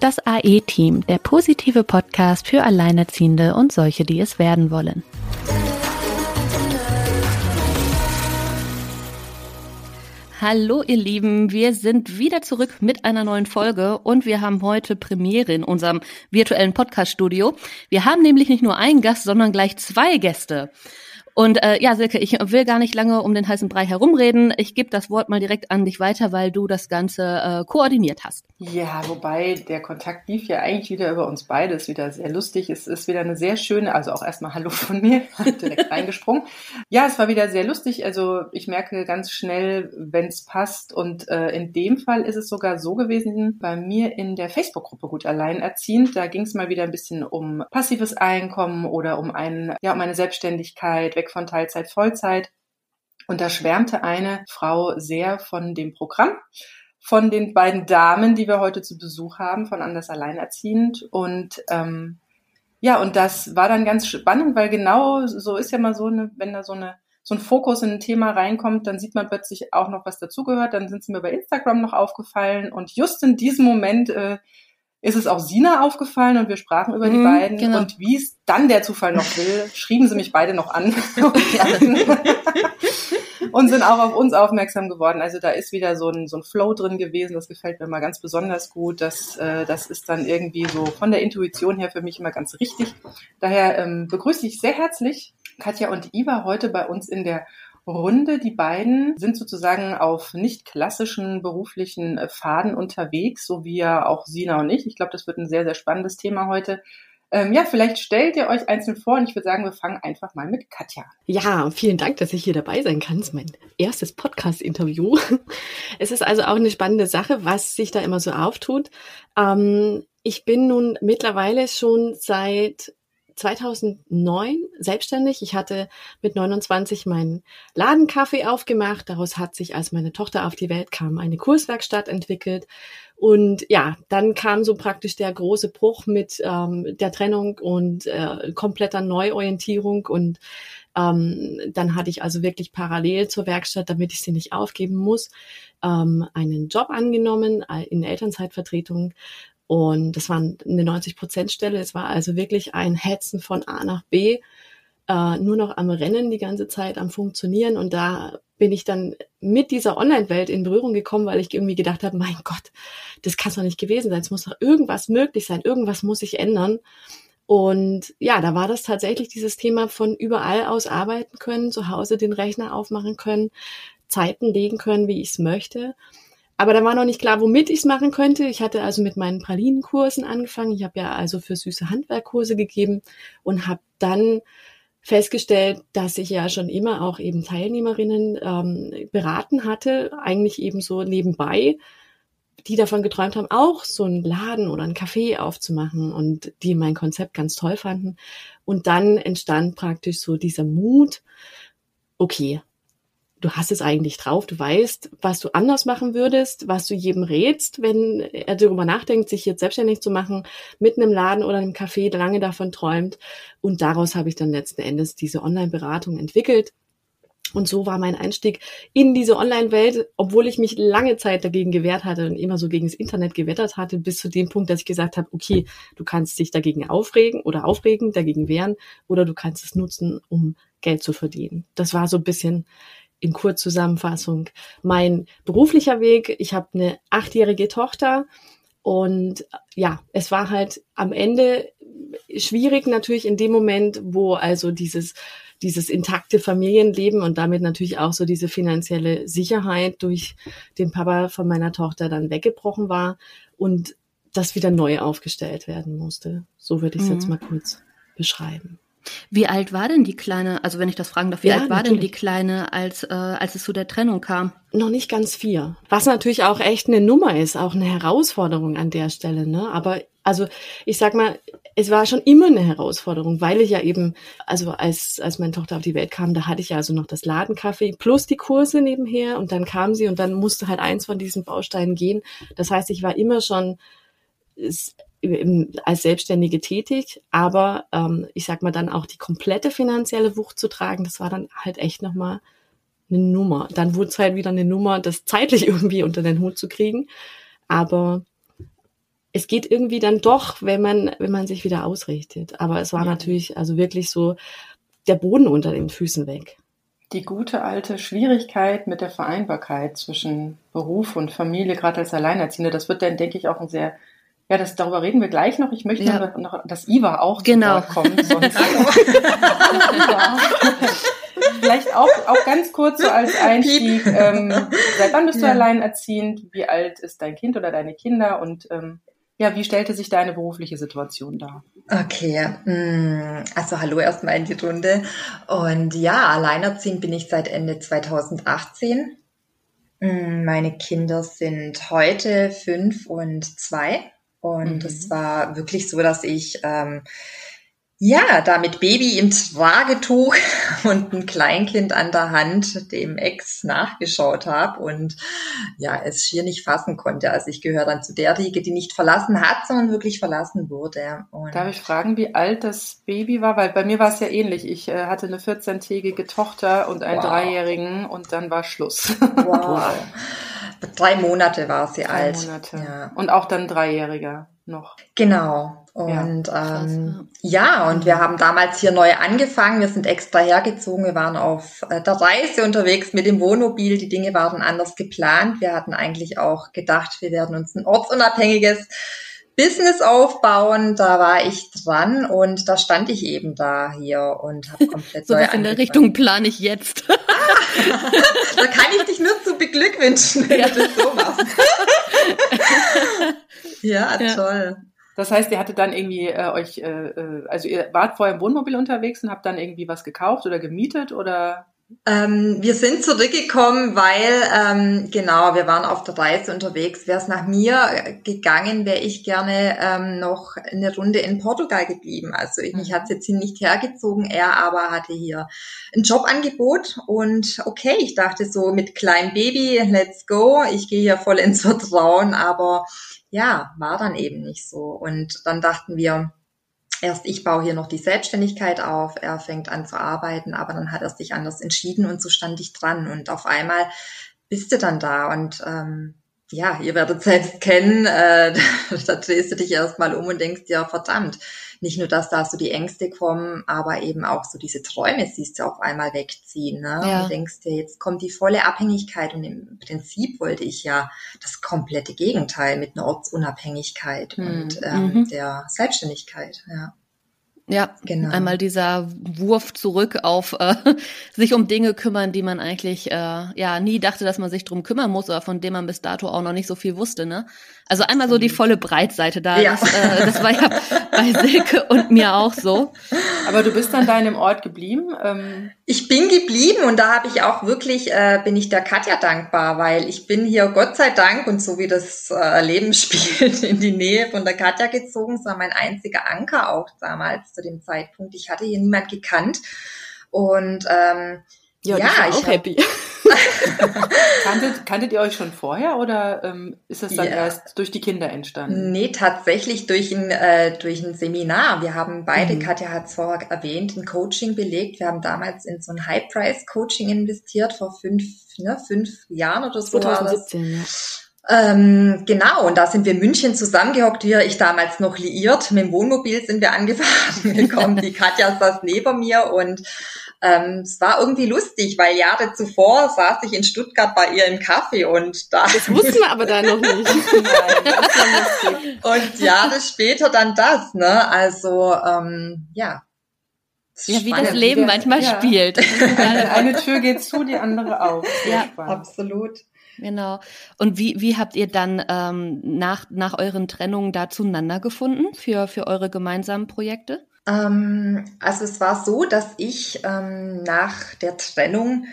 Das AE-Team, der positive Podcast für Alleinerziehende und solche, die es werden wollen. Hallo ihr Lieben, wir sind wieder zurück mit einer neuen Folge und wir haben heute Premiere in unserem virtuellen Podcast-Studio. Wir haben nämlich nicht nur einen Gast, sondern gleich zwei Gäste. Und äh, ja, Silke, ich will gar nicht lange um den heißen Brei herumreden. Ich gebe das Wort mal direkt an dich weiter, weil du das Ganze äh, koordiniert hast. Ja, wobei der Kontakt lief ja eigentlich wieder über uns beide. Ist wieder sehr lustig. Es ist wieder eine sehr schöne, also auch erstmal Hallo von mir, direkt reingesprungen. Ja, es war wieder sehr lustig. Also ich merke ganz schnell, wenn es passt. Und äh, in dem Fall ist es sogar so gewesen, bei mir in der Facebook-Gruppe Gut Alleinerziehend, da ging es mal wieder ein bisschen um passives Einkommen oder um einen, ja, um eine Selbstständigkeit, weg von Teilzeit, Vollzeit. Und da schwärmte eine Frau sehr von dem Programm, von den beiden Damen, die wir heute zu Besuch haben, von Anders Alleinerziehend. Und ähm, ja, und das war dann ganz spannend, weil genau so ist ja mal so eine, wenn da so eine so ein Fokus in ein Thema reinkommt, dann sieht man plötzlich auch noch, was dazugehört. Dann sind sie mir bei Instagram noch aufgefallen und just in diesem Moment äh, ist es auch Sina aufgefallen und wir sprachen über die mhm, beiden. Genau. Und wie es dann der Zufall noch will, schrieben sie mich beide noch an und sind auch auf uns aufmerksam geworden. Also da ist wieder so ein, so ein Flow drin gewesen. Das gefällt mir mal ganz besonders gut. Das, äh, das ist dann irgendwie so von der Intuition her für mich immer ganz richtig. Daher ähm, begrüße ich sehr herzlich Katja und Iva heute bei uns in der Runde. Die beiden sind sozusagen auf nicht klassischen beruflichen äh, Faden unterwegs, so wie ja auch Sina und ich. Ich glaube, das wird ein sehr, sehr spannendes Thema heute. Ähm, ja, vielleicht stellt ihr euch einzeln vor und ich würde sagen, wir fangen einfach mal mit Katja. Ja, vielen Dank, dass ich hier dabei sein kann. Das ist mein erstes Podcast-Interview. Es ist also auch eine spannende Sache, was sich da immer so auftut. Ähm, ich bin nun mittlerweile schon seit 2009 selbstständig. Ich hatte mit 29 meinen Ladenkaffee aufgemacht. Daraus hat sich, als meine Tochter auf die Welt kam, eine Kurswerkstatt entwickelt. Und ja, dann kam so praktisch der große Bruch mit ähm, der Trennung und äh, kompletter Neuorientierung. Und ähm, dann hatte ich also wirklich parallel zur Werkstatt, damit ich sie nicht aufgeben muss, ähm, einen Job angenommen äh, in Elternzeitvertretung und das war eine 90-Prozent-Stelle. Es war also wirklich ein Hetzen von A nach B, äh, nur noch am Rennen die ganze Zeit, am Funktionieren. Und da bin ich dann mit dieser Online-Welt in Berührung gekommen, weil ich irgendwie gedacht habe, mein Gott, das kann doch nicht gewesen sein. Es muss doch irgendwas möglich sein. Irgendwas muss sich ändern. Und ja, da war das tatsächlich dieses Thema von überall aus arbeiten können, zu Hause den Rechner aufmachen können, Zeiten legen können, wie ich es möchte. Aber da war noch nicht klar, womit ich es machen könnte. Ich hatte also mit meinen Pralinenkursen angefangen. Ich habe ja also für süße Handwerkkurse gegeben und habe dann festgestellt, dass ich ja schon immer auch eben Teilnehmerinnen ähm, beraten hatte, eigentlich eben so nebenbei, die davon geträumt haben, auch so einen Laden oder ein Café aufzumachen und die mein Konzept ganz toll fanden. Und dann entstand praktisch so dieser Mut, okay, du hast es eigentlich drauf, du weißt, was du anders machen würdest, was du jedem rätst, wenn er darüber nachdenkt, sich jetzt selbstständig zu machen, mit einem Laden oder einem Café, lange davon träumt. Und daraus habe ich dann letzten Endes diese Online-Beratung entwickelt. Und so war mein Einstieg in diese Online-Welt, obwohl ich mich lange Zeit dagegen gewehrt hatte und immer so gegen das Internet gewettert hatte, bis zu dem Punkt, dass ich gesagt habe, okay, du kannst dich dagegen aufregen oder aufregen, dagegen wehren, oder du kannst es nutzen, um Geld zu verdienen. Das war so ein bisschen in Kurzzusammenfassung mein beruflicher Weg. Ich habe eine achtjährige Tochter und ja, es war halt am Ende schwierig natürlich in dem Moment, wo also dieses dieses intakte Familienleben und damit natürlich auch so diese finanzielle Sicherheit durch den Papa von meiner Tochter dann weggebrochen war und das wieder neu aufgestellt werden musste. So würde ich es mhm. jetzt mal kurz beschreiben. Wie alt war denn die Kleine, also wenn ich das fragen darf, wie ja, alt war natürlich. denn die Kleine, als, äh, als es zu der Trennung kam? Noch nicht ganz vier. Was natürlich auch echt eine Nummer ist, auch eine Herausforderung an der Stelle. Ne? Aber also ich sag mal, es war schon immer eine Herausforderung, weil ich ja eben, also als, als meine Tochter auf die Welt kam, da hatte ich ja also noch das Ladenkaffee plus die Kurse nebenher und dann kam sie und dann musste halt eins von diesen Bausteinen gehen. Das heißt, ich war immer schon als Selbstständige tätig, aber ähm, ich sag mal dann auch die komplette finanzielle Wucht zu tragen, das war dann halt echt nochmal eine Nummer. Dann wurde es halt wieder eine Nummer, das zeitlich irgendwie unter den Hut zu kriegen. Aber es geht irgendwie dann doch, wenn man, wenn man sich wieder ausrichtet. Aber es war ja. natürlich also wirklich so der Boden unter den Füßen weg. Die gute alte Schwierigkeit mit der Vereinbarkeit zwischen Beruf und Familie, gerade als Alleinerziehende, das wird dann, denke ich, auch ein sehr ja, das, darüber reden wir gleich noch. Ich möchte ja. noch, dass Iva auch genau. kommt. Sonst Vielleicht auch, auch ganz kurz so als Einstieg. Ähm, seit wann bist du ja. alleinerziehend? Wie alt ist dein Kind oder deine Kinder? Und ähm, ja, wie stellte sich deine berufliche Situation dar? Okay, mm, also hallo erstmal in die Runde. Und ja, alleinerziehend bin ich seit Ende 2018. Mm, meine Kinder sind heute fünf und zwei. Und es mhm. war wirklich so, dass ich ähm, ja, da mit Baby im Tragetuch und ein Kleinkind an der Hand dem Ex nachgeschaut habe und ja, es schier nicht fassen konnte. Also ich gehöre dann zu der Riege, die nicht verlassen hat, sondern wirklich verlassen wurde. Und Darf ich fragen, wie alt das Baby war? Weil bei mir war es ja ähnlich. Ich äh, hatte eine 14-tägige Tochter und einen wow. Dreijährigen und dann war Schluss. Wow. Drei Monate war sie Drei alt. Monate. Ja. Und auch dann Dreijähriger noch. Genau. Und ja, ähm, ja, und wir haben damals hier neu angefangen. Wir sind extra hergezogen. Wir waren auf äh, der Reise unterwegs mit dem Wohnmobil. Die Dinge waren anders geplant. Wir hatten eigentlich auch gedacht, wir werden uns ein ortsunabhängiges Business aufbauen. Da war ich dran und da stand ich eben da hier und habe komplett so neu was in der Richtung plane ich jetzt. da kann ich dich nur zu beglückwünschen, wenn ja. du das so machst. ja, ja, toll. Das heißt, ihr hattet dann irgendwie äh, euch, äh, äh, also ihr wart vorher im Wohnmobil unterwegs und habt dann irgendwie was gekauft oder gemietet oder? Ähm, wir sind zurückgekommen, weil ähm, genau, wir waren auf der Reise unterwegs. Wäre es nach mir gegangen, wäre ich gerne ähm, noch eine Runde in Portugal geblieben. Also ich, mich mhm. hat es jetzt hier nicht hergezogen, er aber hatte hier ein Jobangebot und okay, ich dachte so mit kleinem Baby, let's go. Ich gehe hier voll ins Vertrauen, aber ja, war dann eben nicht so. Und dann dachten wir, erst ich baue hier noch die Selbstständigkeit auf, er fängt an zu arbeiten, aber dann hat er sich anders entschieden und so stand ich dran. Und auf einmal bist du dann da und ähm, ja, ihr werdet selbst kennen, äh, da drehst du dich erstmal um und denkst dir, verdammt, nicht nur, dass da so die Ängste kommen, aber eben auch so diese Träume siehst du auf einmal wegziehen. Ne? Ja. Und du denkst dir, jetzt kommt die volle Abhängigkeit und im Prinzip wollte ich ja das komplette Gegenteil mit einer Ortsunabhängigkeit hm. und ähm, mhm. der Selbstständigkeit. Ja. Ja, genau. einmal dieser Wurf zurück auf äh, sich um Dinge kümmern, die man eigentlich äh, ja nie dachte, dass man sich drum kümmern muss, oder von denen man bis dato auch noch nicht so viel wusste, ne? Also einmal so die volle Breitseite da. Ja. Das, äh, das war ja bei Silke und mir auch so. Aber du bist an deinem Ort geblieben? Ähm ich bin geblieben und da habe ich auch wirklich, äh, bin ich der Katja dankbar, weil ich bin hier Gott sei Dank und so wie das äh, Leben spielt, in die Nähe von der Katja gezogen. Das war mein einziger Anker auch damals zu dem Zeitpunkt. Ich hatte hier niemand gekannt. Und ähm, ja, ja ich auch happy. kanntet, kanntet ihr euch schon vorher oder ähm, ist das dann ja. erst durch die Kinder entstanden? Nee, tatsächlich durch ein, äh, durch ein Seminar. Wir haben beide, mhm. Katja hat es vorher erwähnt, ein Coaching belegt. Wir haben damals in so ein High-Price-Coaching investiert vor fünf, ne, fünf Jahren oder so. 2017, ja. Ähm, genau, und da sind wir in München zusammengehockt, wir, ich damals noch liiert, mit dem Wohnmobil sind wir angefahren gekommen, die Katja saß neben mir und ähm, es war irgendwie lustig, weil Jahre zuvor saß ich in Stuttgart bei ihr im Kaffee und da. Das wussten wir aber da noch nicht. Nein, und Jahre später dann das, ne? Also ähm, ja. Ja, wie das Leben manchmal ja. spielt. Eine Tür geht zu, die andere auf. ja, absolut. Genau. Und wie, wie habt ihr dann ähm, nach, nach euren Trennungen da zueinander gefunden für, für eure gemeinsamen Projekte? Ähm, also es war so, dass ich ähm, nach der Trennung,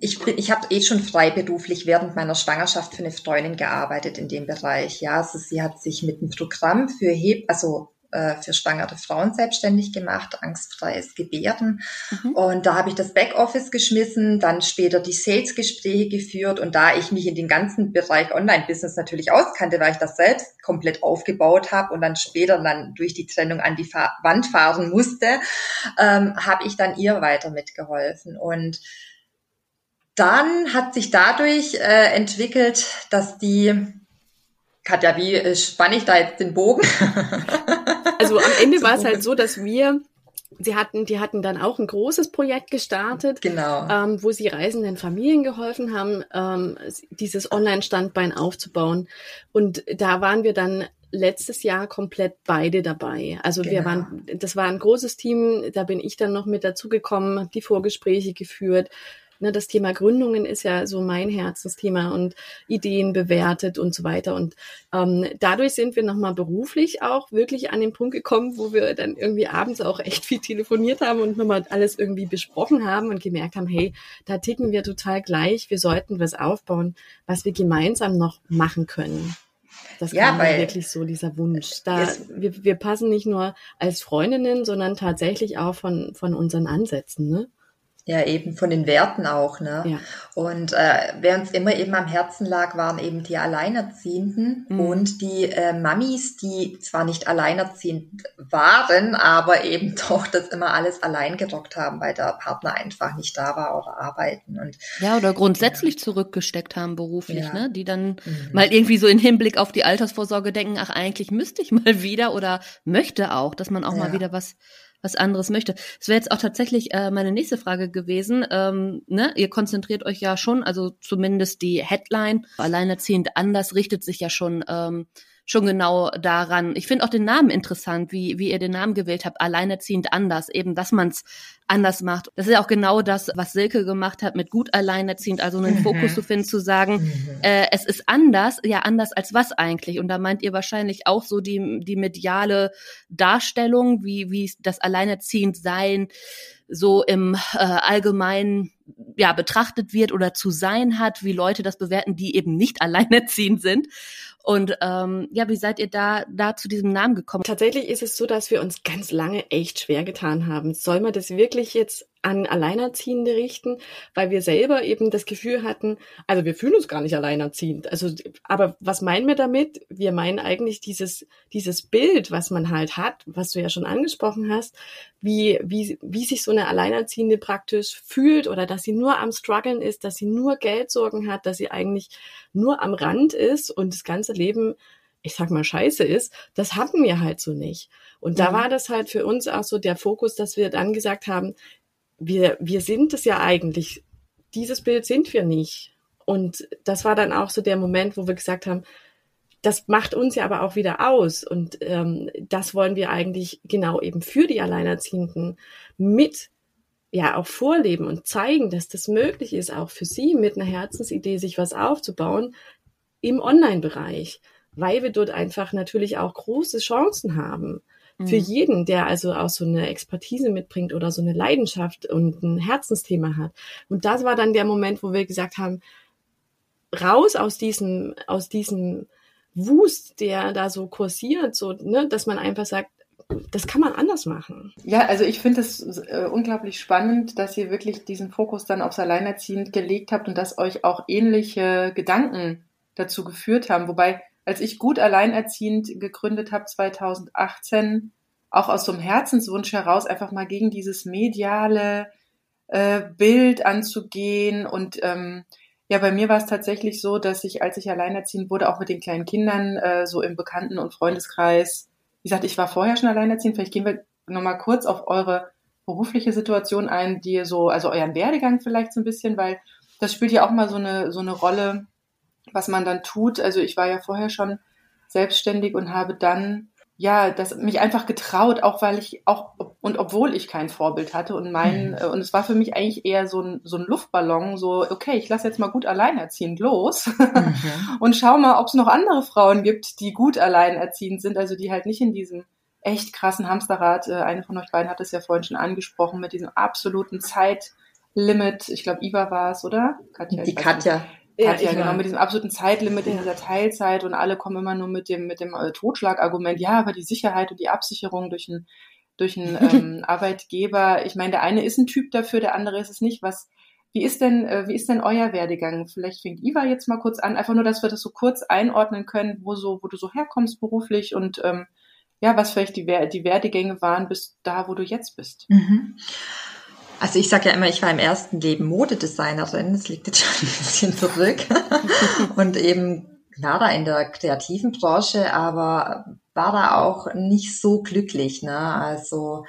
ich, ich habe eh schon freiberuflich während meiner Schwangerschaft für eine Freundin gearbeitet in dem Bereich. Ja, also sie hat sich mit einem Programm für Heb, also äh, für schwangere Frauen selbstständig gemacht, angstfreies Gebärden. Mhm. Und da habe ich das Backoffice geschmissen, dann später die Sales-Gespräche geführt. Und da ich mich in den ganzen Bereich Online-Business natürlich auskannte, weil ich das selbst komplett aufgebaut habe und dann später dann durch die Trennung an die Fa Wand fahren musste, ähm, habe ich dann ihr weiter mitgeholfen. Und dann hat sich dadurch äh, entwickelt, dass die Katja, wie äh, spanne ich da jetzt den Bogen? also am Ende war es halt so, dass wir Sie hatten, die hatten dann auch ein großes Projekt gestartet, genau. ähm, wo sie reisenden Familien geholfen haben, ähm, dieses Online-Standbein aufzubauen. Und da waren wir dann letztes Jahr komplett beide dabei. Also genau. wir waren, das war ein großes Team, da bin ich dann noch mit dazugekommen, habe die Vorgespräche geführt, Ne, das Thema Gründungen ist ja so mein Herzensthema und Ideen bewertet und so weiter. Und ähm, dadurch sind wir nochmal beruflich auch wirklich an den Punkt gekommen, wo wir dann irgendwie abends auch echt viel telefoniert haben und nochmal alles irgendwie besprochen haben und gemerkt haben, hey, da ticken wir total gleich. Wir sollten was aufbauen, was wir gemeinsam noch machen können. Das ja, war wirklich so dieser Wunsch. Da, wir, wir passen nicht nur als Freundinnen, sondern tatsächlich auch von, von unseren Ansätzen. Ne? Ja, eben von den Werten auch, ne? Ja. Und äh, wer uns immer eben am Herzen lag, waren eben die Alleinerziehenden mhm. und die äh, Mamis, die zwar nicht alleinerziehend waren, aber eben doch das immer alles allein gedockt haben, weil der Partner einfach nicht da war oder arbeiten und ja oder grundsätzlich ja. zurückgesteckt haben beruflich, ja. ne? Die dann mhm. mal irgendwie so in Hinblick auf die Altersvorsorge denken, ach eigentlich müsste ich mal wieder oder möchte auch, dass man auch mal wieder was was anderes möchte. Das wäre jetzt auch tatsächlich äh, meine nächste Frage gewesen. Ähm, ne? Ihr konzentriert euch ja schon, also zumindest die Headline, alleinerziehend anders, richtet sich ja schon ähm, schon genau daran. Ich finde auch den Namen interessant, wie, wie ihr den Namen gewählt habt, alleinerziehend anders, eben, dass man es anders macht. Das ist ja auch genau das, was Silke gemacht hat mit gut alleinerziehend, also einen mhm. Fokus zu finden, zu sagen, mhm. äh, es ist anders, ja anders als was eigentlich. Und da meint ihr wahrscheinlich auch so die, die mediale Darstellung, wie, wie das alleinerziehend sein so im äh, Allgemeinen ja betrachtet wird oder zu sein hat, wie Leute das bewerten, die eben nicht alleinerziehend sind. Und ähm, ja, wie seid ihr da, da zu diesem Namen gekommen? Tatsächlich ist es so, dass wir uns ganz lange echt schwer getan haben. Soll man das wirklich jetzt an Alleinerziehende richten, weil wir selber eben das Gefühl hatten, also wir fühlen uns gar nicht alleinerziehend. Also, aber was meinen wir damit? Wir meinen eigentlich dieses, dieses Bild, was man halt hat, was du ja schon angesprochen hast, wie, wie, wie sich so eine Alleinerziehende praktisch fühlt oder dass sie nur am struggeln ist, dass sie nur Geldsorgen hat, dass sie eigentlich nur am Rand ist und das ganze Leben ich sag mal, scheiße ist, das hatten wir halt so nicht. Und da war das halt für uns auch so der Fokus, dass wir dann gesagt haben, wir, wir sind es ja eigentlich. Dieses Bild sind wir nicht. Und das war dann auch so der Moment, wo wir gesagt haben, das macht uns ja aber auch wieder aus. Und ähm, das wollen wir eigentlich genau eben für die Alleinerziehenden mit ja auch vorleben und zeigen, dass das möglich ist, auch für sie mit einer Herzensidee sich was aufzubauen im Online-Bereich, weil wir dort einfach natürlich auch große Chancen haben. Für mhm. jeden, der also auch so eine Expertise mitbringt oder so eine Leidenschaft und ein Herzensthema hat. Und das war dann der Moment, wo wir gesagt haben, raus aus diesem, aus diesem Wust, der da so kursiert, so, ne, dass man einfach sagt, das kann man anders machen. Ja, also ich finde es äh, unglaublich spannend, dass ihr wirklich diesen Fokus dann aufs Alleinerziehend gelegt habt und dass euch auch ähnliche Gedanken dazu geführt haben. Wobei als ich gut alleinerziehend gegründet habe 2018, auch aus so einem Herzenswunsch heraus einfach mal gegen dieses mediale äh, Bild anzugehen. Und ähm, ja, bei mir war es tatsächlich so, dass ich, als ich alleinerziehend wurde, auch mit den kleinen Kindern äh, so im Bekannten- und Freundeskreis, wie gesagt, ich war vorher schon alleinerziehend, vielleicht gehen wir nochmal kurz auf eure berufliche Situation ein, die ihr so, also euren Werdegang vielleicht so ein bisschen, weil das spielt ja auch mal so eine, so eine Rolle, was man dann tut. Also ich war ja vorher schon selbstständig und habe dann ja, das mich einfach getraut, auch weil ich auch und obwohl ich kein Vorbild hatte und mein mhm. und es war für mich eigentlich eher so ein so ein Luftballon, so okay, ich lasse jetzt mal gut alleinerziehend los mhm. und schau mal, ob es noch andere Frauen gibt, die gut alleinerziehend sind, also die halt nicht in diesem echt krassen Hamsterrad. Äh, eine von euch beiden hat es ja vorhin schon angesprochen mit diesem absoluten Zeitlimit. Ich glaube, Iva war es, oder? Katja, die Katja. Ja, ja genau, mit diesem absoluten Zeitlimit in dieser Teilzeit und alle kommen immer nur mit dem, mit dem äh, Totschlagargument, ja, aber die Sicherheit und die Absicherung durch einen durch einen ähm, Arbeitgeber. Ich meine, der eine ist ein Typ dafür, der andere ist es nicht. Was, wie ist denn, äh, wie ist denn euer Werdegang? Vielleicht fängt Iva jetzt mal kurz an, einfach nur, dass wir das so kurz einordnen können, wo so, wo du so herkommst beruflich und ähm, ja, was vielleicht die, die Werdegänge waren bis da, wo du jetzt bist. Mhm. Also ich sage ja immer, ich war im ersten Leben Modedesignerin, das liegt jetzt schon ein bisschen zurück. und eben da in der kreativen Branche, aber war da auch nicht so glücklich. Ne? Also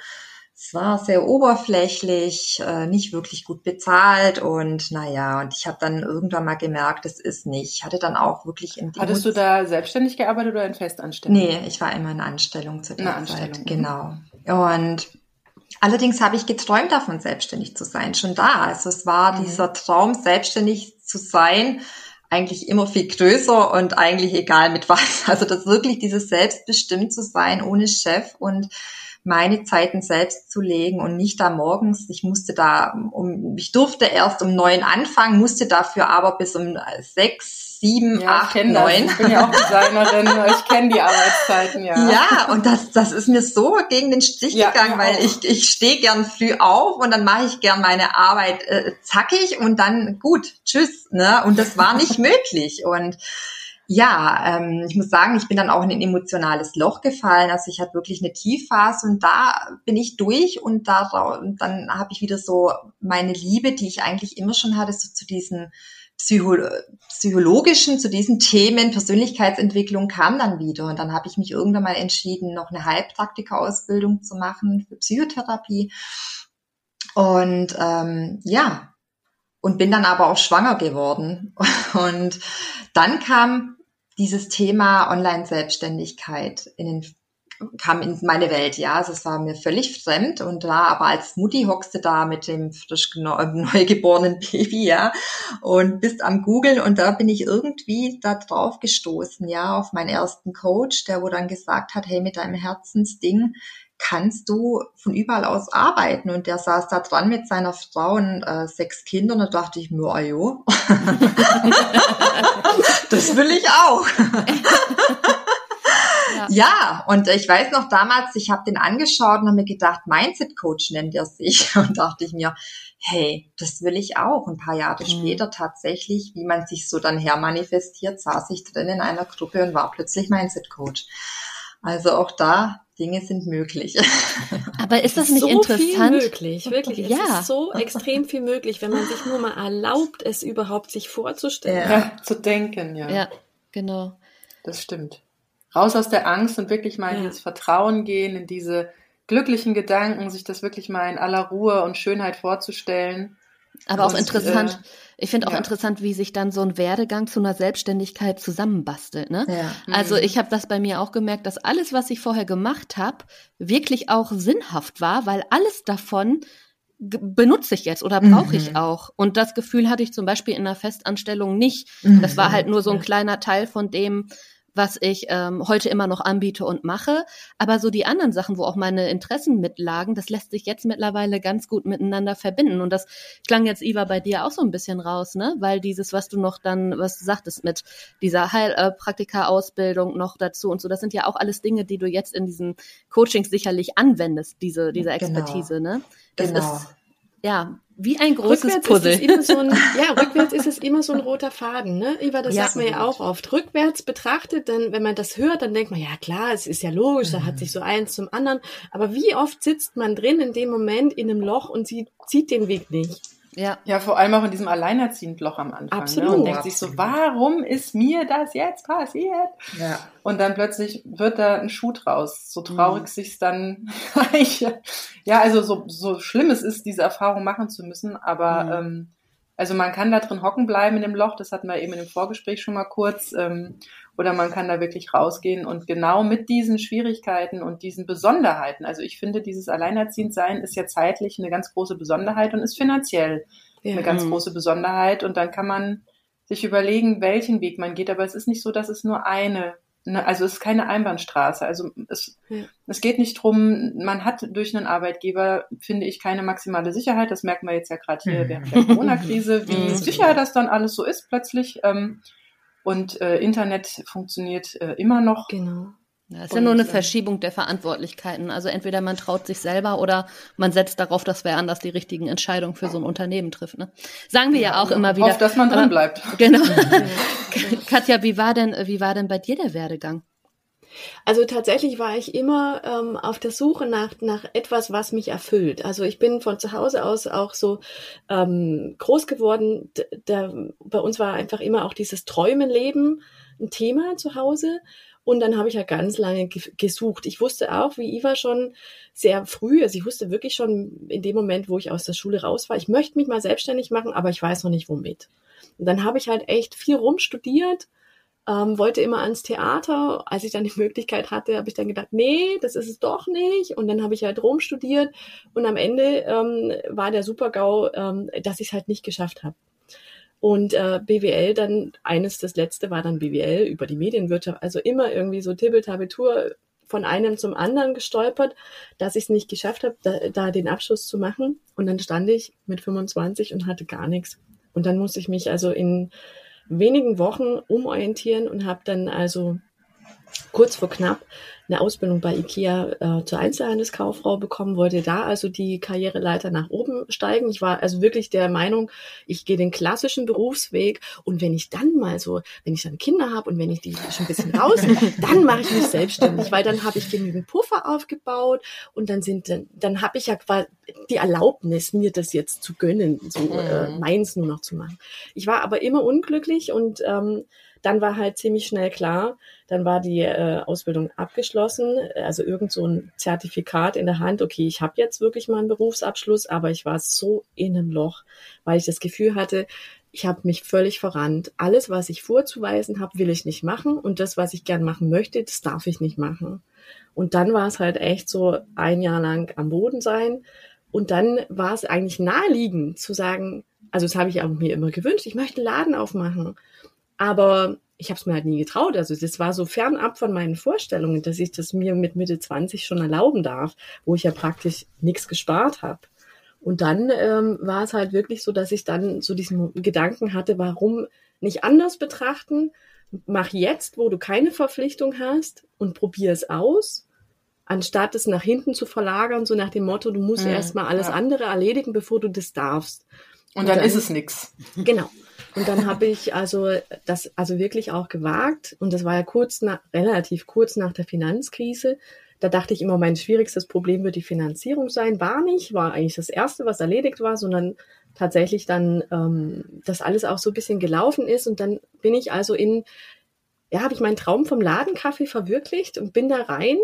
es war sehr oberflächlich, äh, nicht wirklich gut bezahlt und naja, und ich habe dann irgendwann mal gemerkt, das ist nicht. Ich hatte dann auch wirklich in Hattest du da selbstständig gearbeitet oder in Festanstellung? Nee, ich war immer in Anstellung zu der Zeit. Anstellung, mhm. Genau. Und allerdings habe ich geträumt davon, selbstständig zu sein, schon da. Also es war Mhm. dieser Traum, selbstständig zu sein, eigentlich immer viel größer und eigentlich egal mit was. Also das wirklich dieses selbstbestimmt zu sein, ohne Chef und meine Zeiten selbst zu legen und nicht da morgens. Ich musste da um, ich durfte erst um neun anfangen, musste dafür aber bis um sechs, sieben, Ja, ich acht, das. neun. Ich bin ja auch Designerin. Ich kenne die Arbeitszeiten, ja. Ja, und das, das ist mir so gegen den Strich Ja, gegangen, weil auch. ich, ich stehe gern früh auf und dann mache ich gern meine Arbeit äh, zackig und dann gut, tschüss. Ne? Und das war nicht möglich. Und ja, ähm, ich muss sagen, ich bin dann auch in ein emotionales Loch gefallen. Also ich hatte wirklich eine Tiefphase und da bin ich durch und, da, und dann habe ich wieder so meine Liebe, die ich eigentlich immer schon hatte, so zu diesen Psycho psychologischen, zu diesen Themen, Persönlichkeitsentwicklung kam dann wieder. Und dann habe ich mich irgendwann mal entschieden, noch eine Heilpraktika-Ausbildung zu machen für Psychotherapie. Und ähm, ja, und bin dann aber auch schwanger geworden. Und dann kam dieses Thema Online-Selbstständigkeit in den kam in meine Welt, ja. Also es war mir völlig fremd und da aber als Mutti hockste da mit dem frisch neugeborenen Baby, ja, und bist am Googeln und da bin ich irgendwie da drauf gestoßen, ja, auf meinen ersten Coach, der wo dann gesagt hat, hey, mit deinem Herzensding kannst du von überall aus arbeiten und der saß da dran mit seiner Frau und äh, sechs Kindern und da dachte ich mir, ah jo, das will ich auch. Ja. Ja, und ich weiß noch damals, ich habe den angeschaut und habe mir gedacht, Mindset Coach nennt er sich. Und dachte ich mir, hey, das will ich auch. Ein paar Jahre Mhm. später tatsächlich, wie man sich so dann hermanifestiert, saß ich drin in einer Gruppe und war plötzlich Mindset Coach. Also auch da, Dinge sind möglich. Aber ist das nicht so interessant? viel möglich, wirklich. Es Ja. ist so extrem viel möglich, wenn man sich nur mal erlaubt, es überhaupt sich vorzustellen. Ja. Ja, zu denken, ja. Ja, genau. Das stimmt. Raus aus der Angst und wirklich mal in Ja. dieses Vertrauen gehen, in diese glücklichen Gedanken, sich das wirklich mal in aller Ruhe und Schönheit vorzustellen. Aber auch Und, interessant. äh, ich finde auch ja. interessant, wie sich dann so ein Werdegang zu einer Selbstständigkeit zusammenbastelt. Ne? Ja. Also Mhm. ich habe das bei mir auch gemerkt, dass alles, was ich vorher gemacht habe, wirklich auch sinnhaft war, weil alles davon benutze ich jetzt oder brauche ich Mhm. auch. Und das Gefühl hatte ich zum Beispiel in einer Festanstellung nicht. Mhm. Das war halt nur so ein kleiner Teil von dem, was ich ähm, heute immer noch anbiete und mache. Aber so die anderen Sachen, wo auch meine Interessen mitlagen, das lässt sich jetzt mittlerweile ganz gut miteinander verbinden. Und das klang jetzt, Iva, bei dir auch so ein bisschen raus, ne? Weil dieses, was du noch dann, was du sagtest mit dieser Heilpraktika-Ausbildung noch dazu und so, das sind ja auch alles Dinge, die du jetzt in diesen Coachings sicherlich anwendest, diese, diese Genau. Expertise, ne? Das Genau. ist, ja, wie ein großes Rückwärts Puzzle. ist es immer so ein, ja, rückwärts ist es immer so ein roter Faden, ne? Iva, das Ja. sagt man ja auch oft. Rückwärts betrachtet, dann, wenn man das hört, dann denkt man, ja klar, es ist ja logisch, da hat sich so eins zum anderen. Aber wie oft sitzt man drin in dem Moment in einem Loch und sieht, sieht den Weg nicht? Ja, Ja, vor allem auch in diesem Alleinerziehendloch am Anfang. Absolut. Ne? Und denkt sich so, warum ist mir das jetzt passiert? Ja. Und dann plötzlich wird da ein Schuh draus. So traurig Mhm. sich's dann, ja, also so, so schlimm es ist, diese Erfahrung machen zu müssen, aber Mhm. ähm, also man kann da drin hocken bleiben in dem Loch, das hatten wir eben in dem Vorgespräch schon mal kurz, ähm, oder man kann da wirklich rausgehen und genau mit diesen Schwierigkeiten und diesen Besonderheiten, also ich finde, dieses Alleinerziehendsein ist ja zeitlich eine ganz große Besonderheit und ist finanziell Ja. eine ganz große Besonderheit und dann kann man sich überlegen, welchen Weg man geht, aber es ist nicht so, dass es nur eine, ne, also es ist keine Einbahnstraße. Also es, Ja. es geht nicht drum, man hat durch einen Arbeitgeber, finde ich, keine maximale Sicherheit. Das merken wir jetzt ja gerade hier Mhm. während der Corona-Krise, wie Mhm. sicher das dann alles so ist plötzlich. Ähm, und äh, Internet funktioniert äh, immer noch. Genau. Ja, es ist ja nur Und, eine äh, Verschiebung der Verantwortlichkeiten. Also entweder man traut sich selber oder man setzt darauf, dass wer anders die richtigen Entscheidungen für so ein Unternehmen trifft. Ne? Sagen wir ja, auch immer wieder. Hofft, dass man drin Aber- bleibt. Genau. Ja. Katja, wie war denn, wie war denn bei dir der Werdegang? Also tatsächlich war ich immer ähm, auf der Suche nach, nach etwas, was mich erfüllt. Also ich bin von zu Hause aus auch so ähm, groß geworden. Da, bei uns war einfach immer auch dieses Träumenleben ein Thema zu Hause. Und dann habe ich ja ganz lange gesucht. Ich wusste auch, wie Iva schon sehr früh, also ich wusste wirklich schon in dem Moment, wo ich aus der Schule raus war, ich möchte mich mal selbstständig machen, aber ich weiß noch nicht womit. Und dann habe ich halt echt viel rumstudiert, ähm, wollte immer ans Theater. Als ich dann die Möglichkeit hatte, habe ich dann gedacht, nee, das ist es doch nicht. Und dann habe ich halt Rom studiert und am Ende ähm, war der Super-GAU, ähm, dass ich es halt nicht geschafft habe. Und äh, BWL dann, eines, das letzte war dann BWL über die Medienwirtschaft, also immer irgendwie so Tibbeltabitur von einem zum anderen gestolpert, dass ich es nicht geschafft habe, da, da den Abschluss zu machen. Und dann stand ich mit 25 und hatte gar nichts. Und dann musste ich mich also in wenigen Wochen umorientieren und habe dann also kurz vor knapp eine Ausbildung bei IKEA äh, zur Einzelhandelskauffrau bekommen, wollte da also die Karriereleiter nach oben steigen. Ich war also wirklich der Meinung, ich gehe den klassischen Berufsweg und wenn ich dann mal so, wenn ich dann Kinder habe und wenn ich die schon ein bisschen raus, dann mache ich mich selbstständig, weil dann habe ich genügend Puffer aufgebaut und dann sind dann, dann habe ich ja quasi die Erlaubnis, mir das jetzt zu gönnen, so äh, mhm. meins nur noch zu machen. Ich war aber immer unglücklich und ähm, dann war halt ziemlich schnell klar, dann war die äh, Ausbildung abgeschlossen, also irgend so ein Zertifikat in der Hand, okay, ich habe jetzt wirklich mal einen Berufsabschluss, aber ich war so in einem Loch, weil ich das Gefühl hatte, ich habe mich völlig verrannt. Alles, was ich vorzuweisen habe, will ich nicht machen und das, was ich gern machen möchte, das darf ich nicht machen. Und dann war es halt echt so ein Jahr lang am Boden sein. Und dann war es eigentlich naheliegend zu sagen, also das habe ich auch mir immer gewünscht, ich möchte einen Laden aufmachen. Aber ich habe es mir halt nie getraut. Also das war so fernab von meinen Vorstellungen, dass ich das mir mit Mitte 20 schon erlauben darf, wo ich ja praktisch nichts gespart habe. Und dann ähm, war es halt wirklich so, dass ich dann so diesen Gedanken hatte, warum nicht anders betrachten? Mach jetzt, wo du keine Verpflichtung hast und probier es aus, anstatt es nach hinten zu verlagern, so nach dem Motto, du musst hm, erstmal alles ja. andere erledigen, bevor du das darfst. Und, und dann, dann ist es nix. Genau. Und dann habe ich also das also wirklich auch gewagt. Und das war ja kurz nach, relativ kurz nach der Finanzkrise. Da dachte ich immer, mein schwierigstes Problem wird die Finanzierung sein. War nicht, war eigentlich das erste, was erledigt war, sondern tatsächlich dann, ähm, dass alles auch so ein bisschen gelaufen ist. Und dann bin ich also in, ja, habe ich meinen Traum vom Ladenkaffee verwirklicht und bin da rein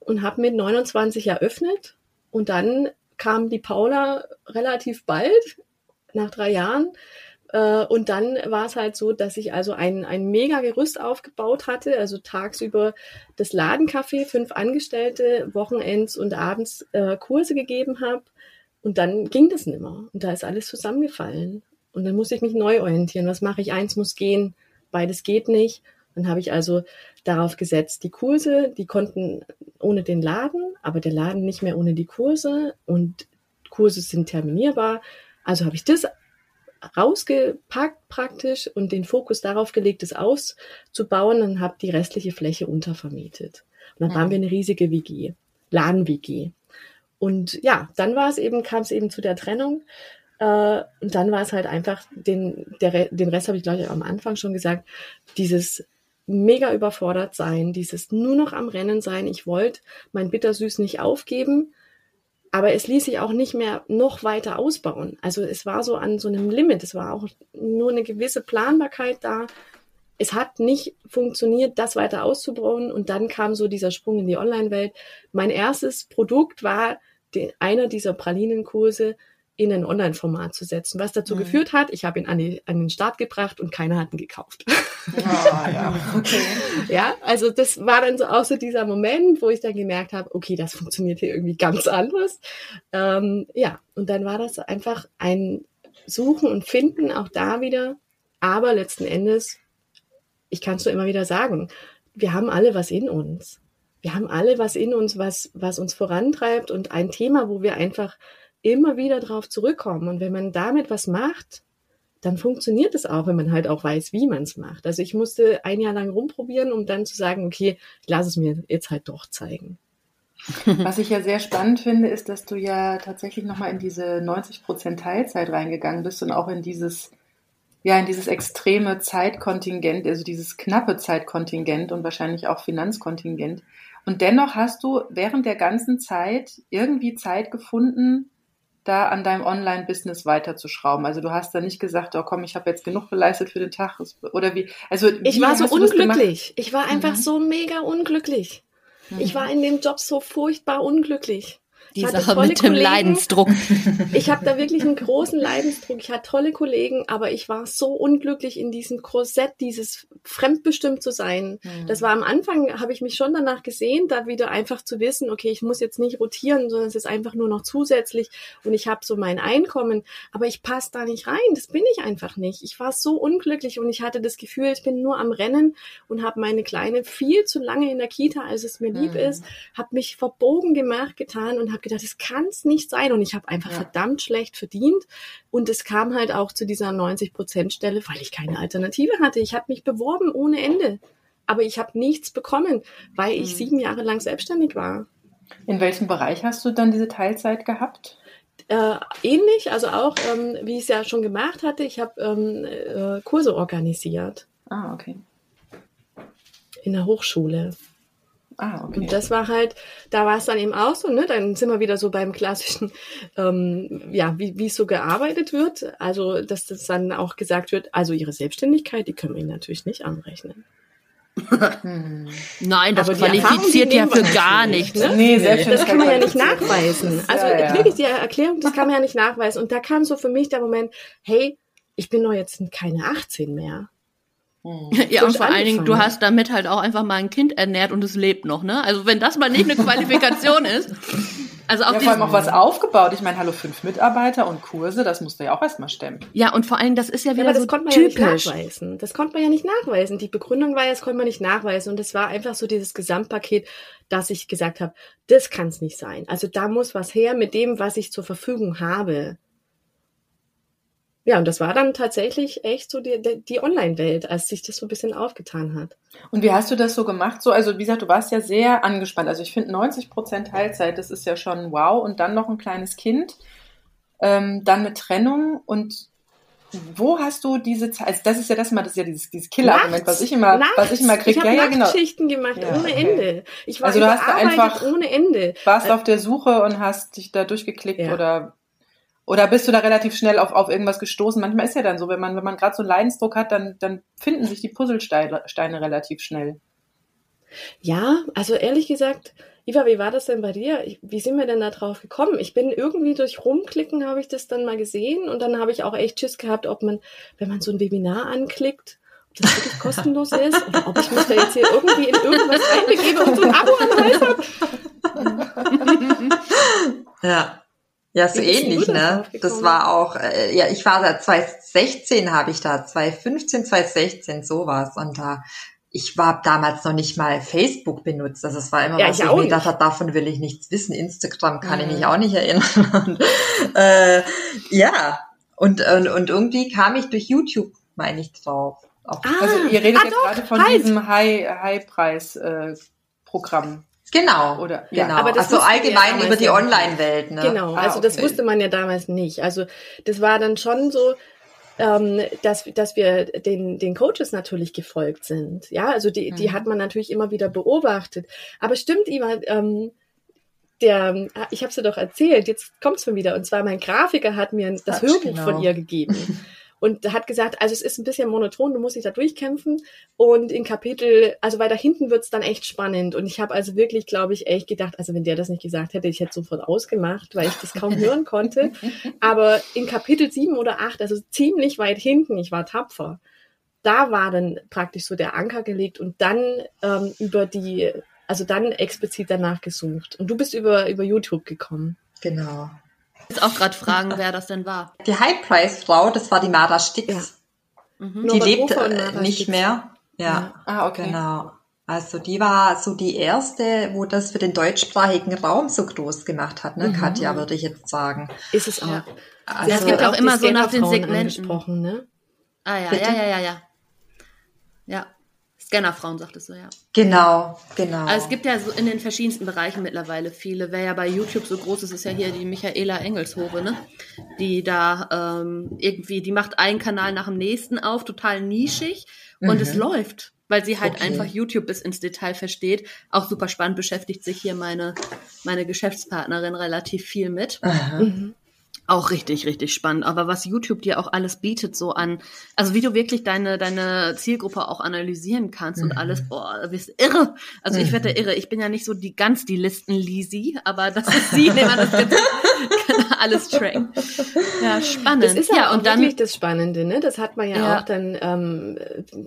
und habe mit 29 eröffnet. Und dann kam die Paula relativ bald, nach drei Jahren, und dann war es halt so, dass ich also ein, ein mega Gerüst aufgebaut hatte, also tagsüber das Ladencafé, fünf Angestellte, Wochenends und abends äh, Kurse gegeben habe. Und dann ging das nimmer. Und da ist alles zusammengefallen. Und dann musste ich mich neu orientieren. Was mache ich? Eins muss gehen, beides geht nicht. Dann habe ich also darauf gesetzt, die Kurse, die konnten ohne den Laden, aber der Laden nicht mehr ohne die Kurse. Und Kurse sind terminierbar. Also habe ich das rausgepackt praktisch und den Fokus darauf gelegt, es auszubauen und habe die restliche Fläche untervermietet. Und dann mhm. waren wir eine riesige WG, Laden-WG. Und ja, dann war es eben, kam es eben zu der Trennung. Äh, und dann war es halt einfach, den, der, den Rest habe ich glaube ich am Anfang schon gesagt, dieses mega überfordert sein, dieses nur noch am Rennen sein. Ich wollte mein Bittersüß nicht aufgeben, aber es ließ sich auch nicht mehr noch weiter ausbauen. Also es war so an so einem Limit. Es war auch nur eine gewisse Planbarkeit da. Es hat nicht funktioniert, das weiter auszubauen. Und dann kam so dieser Sprung in die Online-Welt. Mein erstes Produkt war die, einer dieser Pralinenkurse, in ein Online-Format zu setzen, was dazu mhm. geführt hat, ich habe ihn an, die, an, den Start gebracht und keiner hat ihn gekauft. Ah, ja, okay. ja, also das war dann so auch so dieser Moment, wo ich dann gemerkt habe, okay, das funktioniert hier irgendwie ganz anders. Ähm, ja, und dann war das einfach ein Suchen und Finden, auch da wieder. Aber letzten Endes, ich kann es nur immer wieder sagen, wir haben alle was in uns. Wir haben alle was in uns, was, was uns vorantreibt und ein Thema, wo wir einfach immer wieder drauf zurückkommen. Und wenn man damit was macht, dann funktioniert es auch, wenn man halt auch weiß, wie man es macht. Also ich musste ein Jahr lang rumprobieren, um dann zu sagen, okay, ich lasse es mir jetzt halt doch zeigen. Was ich ja sehr spannend finde, ist, dass du ja tatsächlich nochmal in diese 90 Prozent Teilzeit reingegangen bist und auch in dieses, ja, in dieses extreme Zeitkontingent, also dieses knappe Zeitkontingent und wahrscheinlich auch Finanzkontingent. Und dennoch hast du während der ganzen Zeit irgendwie Zeit gefunden, da an deinem Online-Business weiterzuschrauben? Also du hast da nicht gesagt, oh komm, ich habe jetzt genug geleistet für den Tag oder wie? Also ich wie war so unglücklich. Ich war einfach mhm. so mega unglücklich. Mhm. Ich war in dem Job so furchtbar unglücklich. Die Ich hatte Sache tolle mit dem Kollegen. Leidensdruck. Ich habe da wirklich einen großen Leidensdruck. Ich hatte tolle Kollegen, aber ich war so unglücklich in diesem Korsett, dieses fremdbestimmt zu sein. Mhm. Das war am Anfang, habe ich mich schon danach gesehen, da wieder einfach zu wissen, okay, ich muss jetzt nicht rotieren, sondern es ist einfach nur noch zusätzlich und ich habe so mein Einkommen, aber ich passe da nicht rein. Das bin ich einfach nicht. Ich war so unglücklich und ich hatte das Gefühl, ich bin nur am Rennen und habe meine Kleine viel zu lange in der Kita, als es mir lieb Mhm. ist, habe mich verbogen gemacht getan und habe gedacht, das kann's nicht sein und ich habe einfach Ja. verdammt schlecht verdient und es kam halt auch zu dieser 90 Prozent Stelle, weil ich keine Alternative hatte. Ich habe mich beworben ohne Ende, aber ich habe nichts bekommen, weil ich Mhm. sieben Jahre lang selbstständig war. In welchem Bereich hast du dann diese Teilzeit gehabt? Äh, ähnlich, also auch, ähm, wie ich es ja schon gemacht hatte, ich habe ähm, äh, Kurse organisiert Ah, okay. in der Hochschule. Ah, okay. Und das war halt, da war es dann eben auch so, ne? Dann sind wir wieder so beim klassischen, ähm, ja, wie wie es so gearbeitet wird. Also, dass das dann auch gesagt wird, also ihre Selbstständigkeit, die können wir ihnen natürlich nicht anrechnen. Hm. Nein, das Aber qualifiziert ja für gar nichts. ne? Nee, Das kann man ja nicht nachweisen. Also ja, ja. wirklich die Erklärung, das kann man ja nicht nachweisen. Und da kam so für mich der Moment, hey, ich bin doch jetzt keine 18 mehr. Hm. Ja, und vor allen Dingen, du hast damit halt auch einfach mal ein Kind ernährt und es lebt noch, ne? Also wenn das mal nicht eine Qualifikation ist. Also auch Ja, vor allem auch was aufgebaut. Ich meine, hallo, fünf Mitarbeiter und Kurse, das musst du ja auch erstmal stemmen. ja, und vor allen Dingen, das ist ja Ja, wieder aber das so konnte man ja nicht typisch. nachweisen. Das konnte man ja nicht nachweisen. Die Begründung war ja, das konnte man nicht nachweisen. Und das war einfach so dieses Gesamtpaket, dass ich gesagt habe, das kann es nicht sein. Also da muss was her mit dem, was ich zur Verfügung habe. Ja, und das war dann tatsächlich echt so die, die, Online-Welt, als sich das so ein bisschen aufgetan hat. Und wie hast du das so gemacht? So, also wie gesagt, du warst ja sehr angespannt. Also ich finde 90 Prozent Teilzeit, das ist ja schon wow. Und dann noch ein kleines Kind, ähm, dann eine Trennung und wo hast du diese Zeit? Also das ist ja das mal, das ist ja dieses, dieses Killer-Argument, was ich immer, was ich immer kriege. Ich Ja, habe ja, genau. Nachtschichten gemacht Ja, ohne okay. Ende. Ich war Also du hast einfach- ohne Ende. Warst auf der Suche und hast dich da durchgeklickt Ja. oder oder bist du da relativ schnell auf, auf irgendwas gestoßen? Manchmal ist ja dann so, wenn man, wenn man gerade so einen Leidensdruck hat, dann, dann finden sich die Puzzlesteine Steine relativ schnell. Ja, also ehrlich gesagt, Iva, wie war das denn bei dir? Wie sind wir denn da drauf gekommen? Ich bin irgendwie durch Rumklicken habe ich das dann mal gesehen und dann habe ich auch echt Schiss gehabt, ob man, wenn man so ein Webinar anklickt, ob das wirklich kostenlos ist oder ob ich mich da jetzt hier irgendwie in irgendwas einbegebe und so ein Abo am Hals habe. Ja. Ja, so ähnlich, da ne? Das war auch, äh, ja, ich war da 2016 habe ich da, 2015, 2016 sowas und da, ich war damals noch nicht mal Facebook benutzt, also es war immer Ja, was, ich auch mir gedacht habe, davon will ich nichts wissen, Instagram kann ich Mhm. mich auch nicht erinnern und, äh, ja, und, und, und irgendwie kam ich durch YouTube, meine ich, drauf. Auf, Ah, Also ihr redet ah, jetzt doch, gerade von halt. diesem High, High-Preis-Programm. Genau, Oder- ja. genau, Aber das also ja allgemein damals über die ja. Online-Welt, ne? Genau, Ah, also das okay. wusste man ja damals nicht. Also das war dann schon so, ähm, dass, dass wir den, den Coaches natürlich gefolgt sind. Ja, also die, die Mhm. hat man natürlich immer wieder beobachtet. Aber stimmt, Iva, ähm, der, ich habe es dir doch erzählt, jetzt kommt's schon wieder. Und zwar mein Grafiker hat mir das Hörbuch genau. von ihr gegeben. Und hat gesagt, also es ist ein bisschen monoton, du musst dich da durchkämpfen. Und in Kapitel, also weiter hinten wird's dann echt spannend. Und ich habe also wirklich, glaube ich, echt gedacht, also wenn der das nicht gesagt hätte, ich hätte sofort ausgemacht, weil ich das kaum hören konnte. Aber in Kapitel sieben oder acht, also ziemlich weit hinten, ich war tapfer, da war dann praktisch so der Anker gelegt und dann ähm, über die, also dann explizit danach gesucht. Und du bist über, über YouTube gekommen. Genau. Ich muss auch gerade fragen, wer das denn war. Die High-Price-Frau, das war die Mara Stix. Ja. Mhm. Die lebt äh, nicht Stix. mehr. Ja, Ah, okay. genau. Also die war so die erste, wo das für den deutschsprachigen Raum so groß gemacht hat, ne? Mhm. Katja, würde ich jetzt sagen. Ist es auch. Ja. Also, es gibt auch die immer so nach den Segmenten. angesprochen, ne? Ah ja, Bitte? ja, ja, ja, ja. Ja. Scannerfrauen sagtest du, ja. Genau, genau. Also es gibt ja so in den verschiedensten Bereichen mittlerweile viele. Wer ja bei YouTube so groß ist, ist ja hier die Michaela Engelshove, ne? Die da ähm, irgendwie, die macht einen Kanal nach dem nächsten auf, total nischig und Mhm. es läuft, weil sie halt Okay. einfach YouTube bis ins Detail versteht. Auch super spannend beschäftigt sich hier meine meine Geschäftspartnerin relativ viel mit. Mhm. Auch richtig, richtig spannend. Aber was YouTube dir auch alles bietet, so an, also wie du wirklich deine, deine Zielgruppe auch analysieren kannst mhm. und alles, boah, du bist irre. Also ich werde mhm. irre. Ich bin ja nicht so die ganz die Listen-Lisi, aber das ist sie, wenn man das kann alles tracken. Ja, spannend. Das ist ja auch und dann, wirklich das Spannende, ne? Das hat man ja, ja. auch dann, ähm,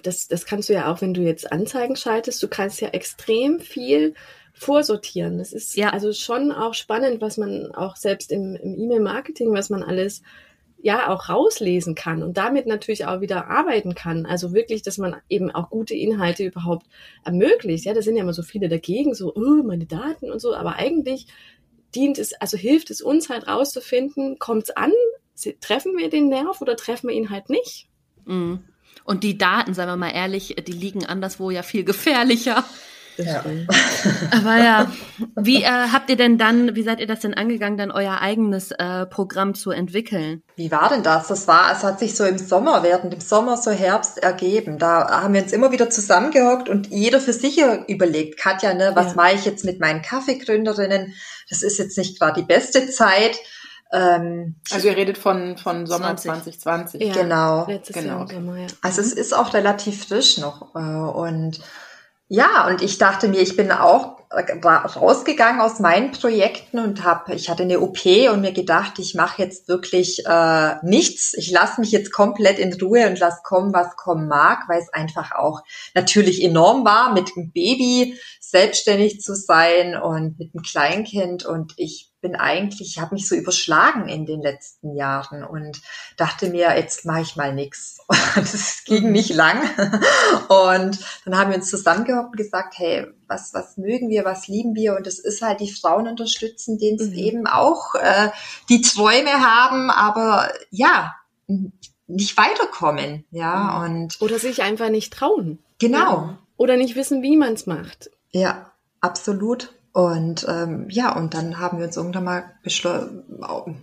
das, das kannst du ja auch, wenn du jetzt Anzeigen schaltest, du kannst ja extrem viel vorsortieren. Das ist ja also schon auch spannend, was man auch selbst im, im E-Mail-Marketing, was man alles ja auch rauslesen kann und damit natürlich auch wieder arbeiten kann. Also wirklich, dass man eben auch gute Inhalte überhaupt ermöglicht. Ja, da sind ja immer so viele dagegen, so, oh, meine Daten und so, aber eigentlich dient es, also hilft es uns halt rauszufinden, kommt es an, treffen wir den Nerv oder treffen wir ihn halt nicht? Mhm. Und die Daten, sagen wir mal ehrlich, die liegen anderswo ja viel gefährlicher. Ja. Aber ja, wie äh, habt ihr denn dann, wie seid ihr das denn angegangen, dann euer eigenes äh, Programm zu entwickeln? Wie war denn das? Das war, es hat sich so im Sommer, während dem Sommer so Herbst ergeben. Da haben wir uns immer wieder zusammengehockt und jeder für sich überlegt, Katja, ne, was ja. mache ich jetzt mit meinen Kaffeegründerinnen? Das ist jetzt nicht gerade die beste Zeit. Ähm, also ihr redet von, von Sommer 20. 2020. Ja, genau. genau. Sommer, ja. Also es ist auch relativ frisch noch. Äh, und ja, und ich dachte mir, ich bin auch rausgegangen aus meinen Projekten und habe, ich hatte eine OP und mir gedacht, ich mache jetzt wirklich äh, nichts. Ich lasse mich jetzt komplett in Ruhe und lass kommen, was kommen mag, weil es einfach auch natürlich enorm war, mit einem Baby selbstständig zu sein und mit einem Kleinkind. Und ich bin eigentlich, ich habe mich so überschlagen in den letzten Jahren und dachte mir, jetzt mache ich mal nichts. Das ging mhm. nicht lang. Und dann haben wir uns zusammengehockt und gesagt, hey, was, was mögen wir, was lieben wir? Und es ist halt die Frauen unterstützen, denen es mhm. eben auch äh, die Träume haben, aber ja, nicht weiterkommen. Ja, mhm. und. Oder sich einfach nicht trauen. Genau. Ja. Oder nicht wissen, wie man es macht. Ja, absolut. Und ähm, ja, und dann haben wir uns irgendwann mal beschlossen,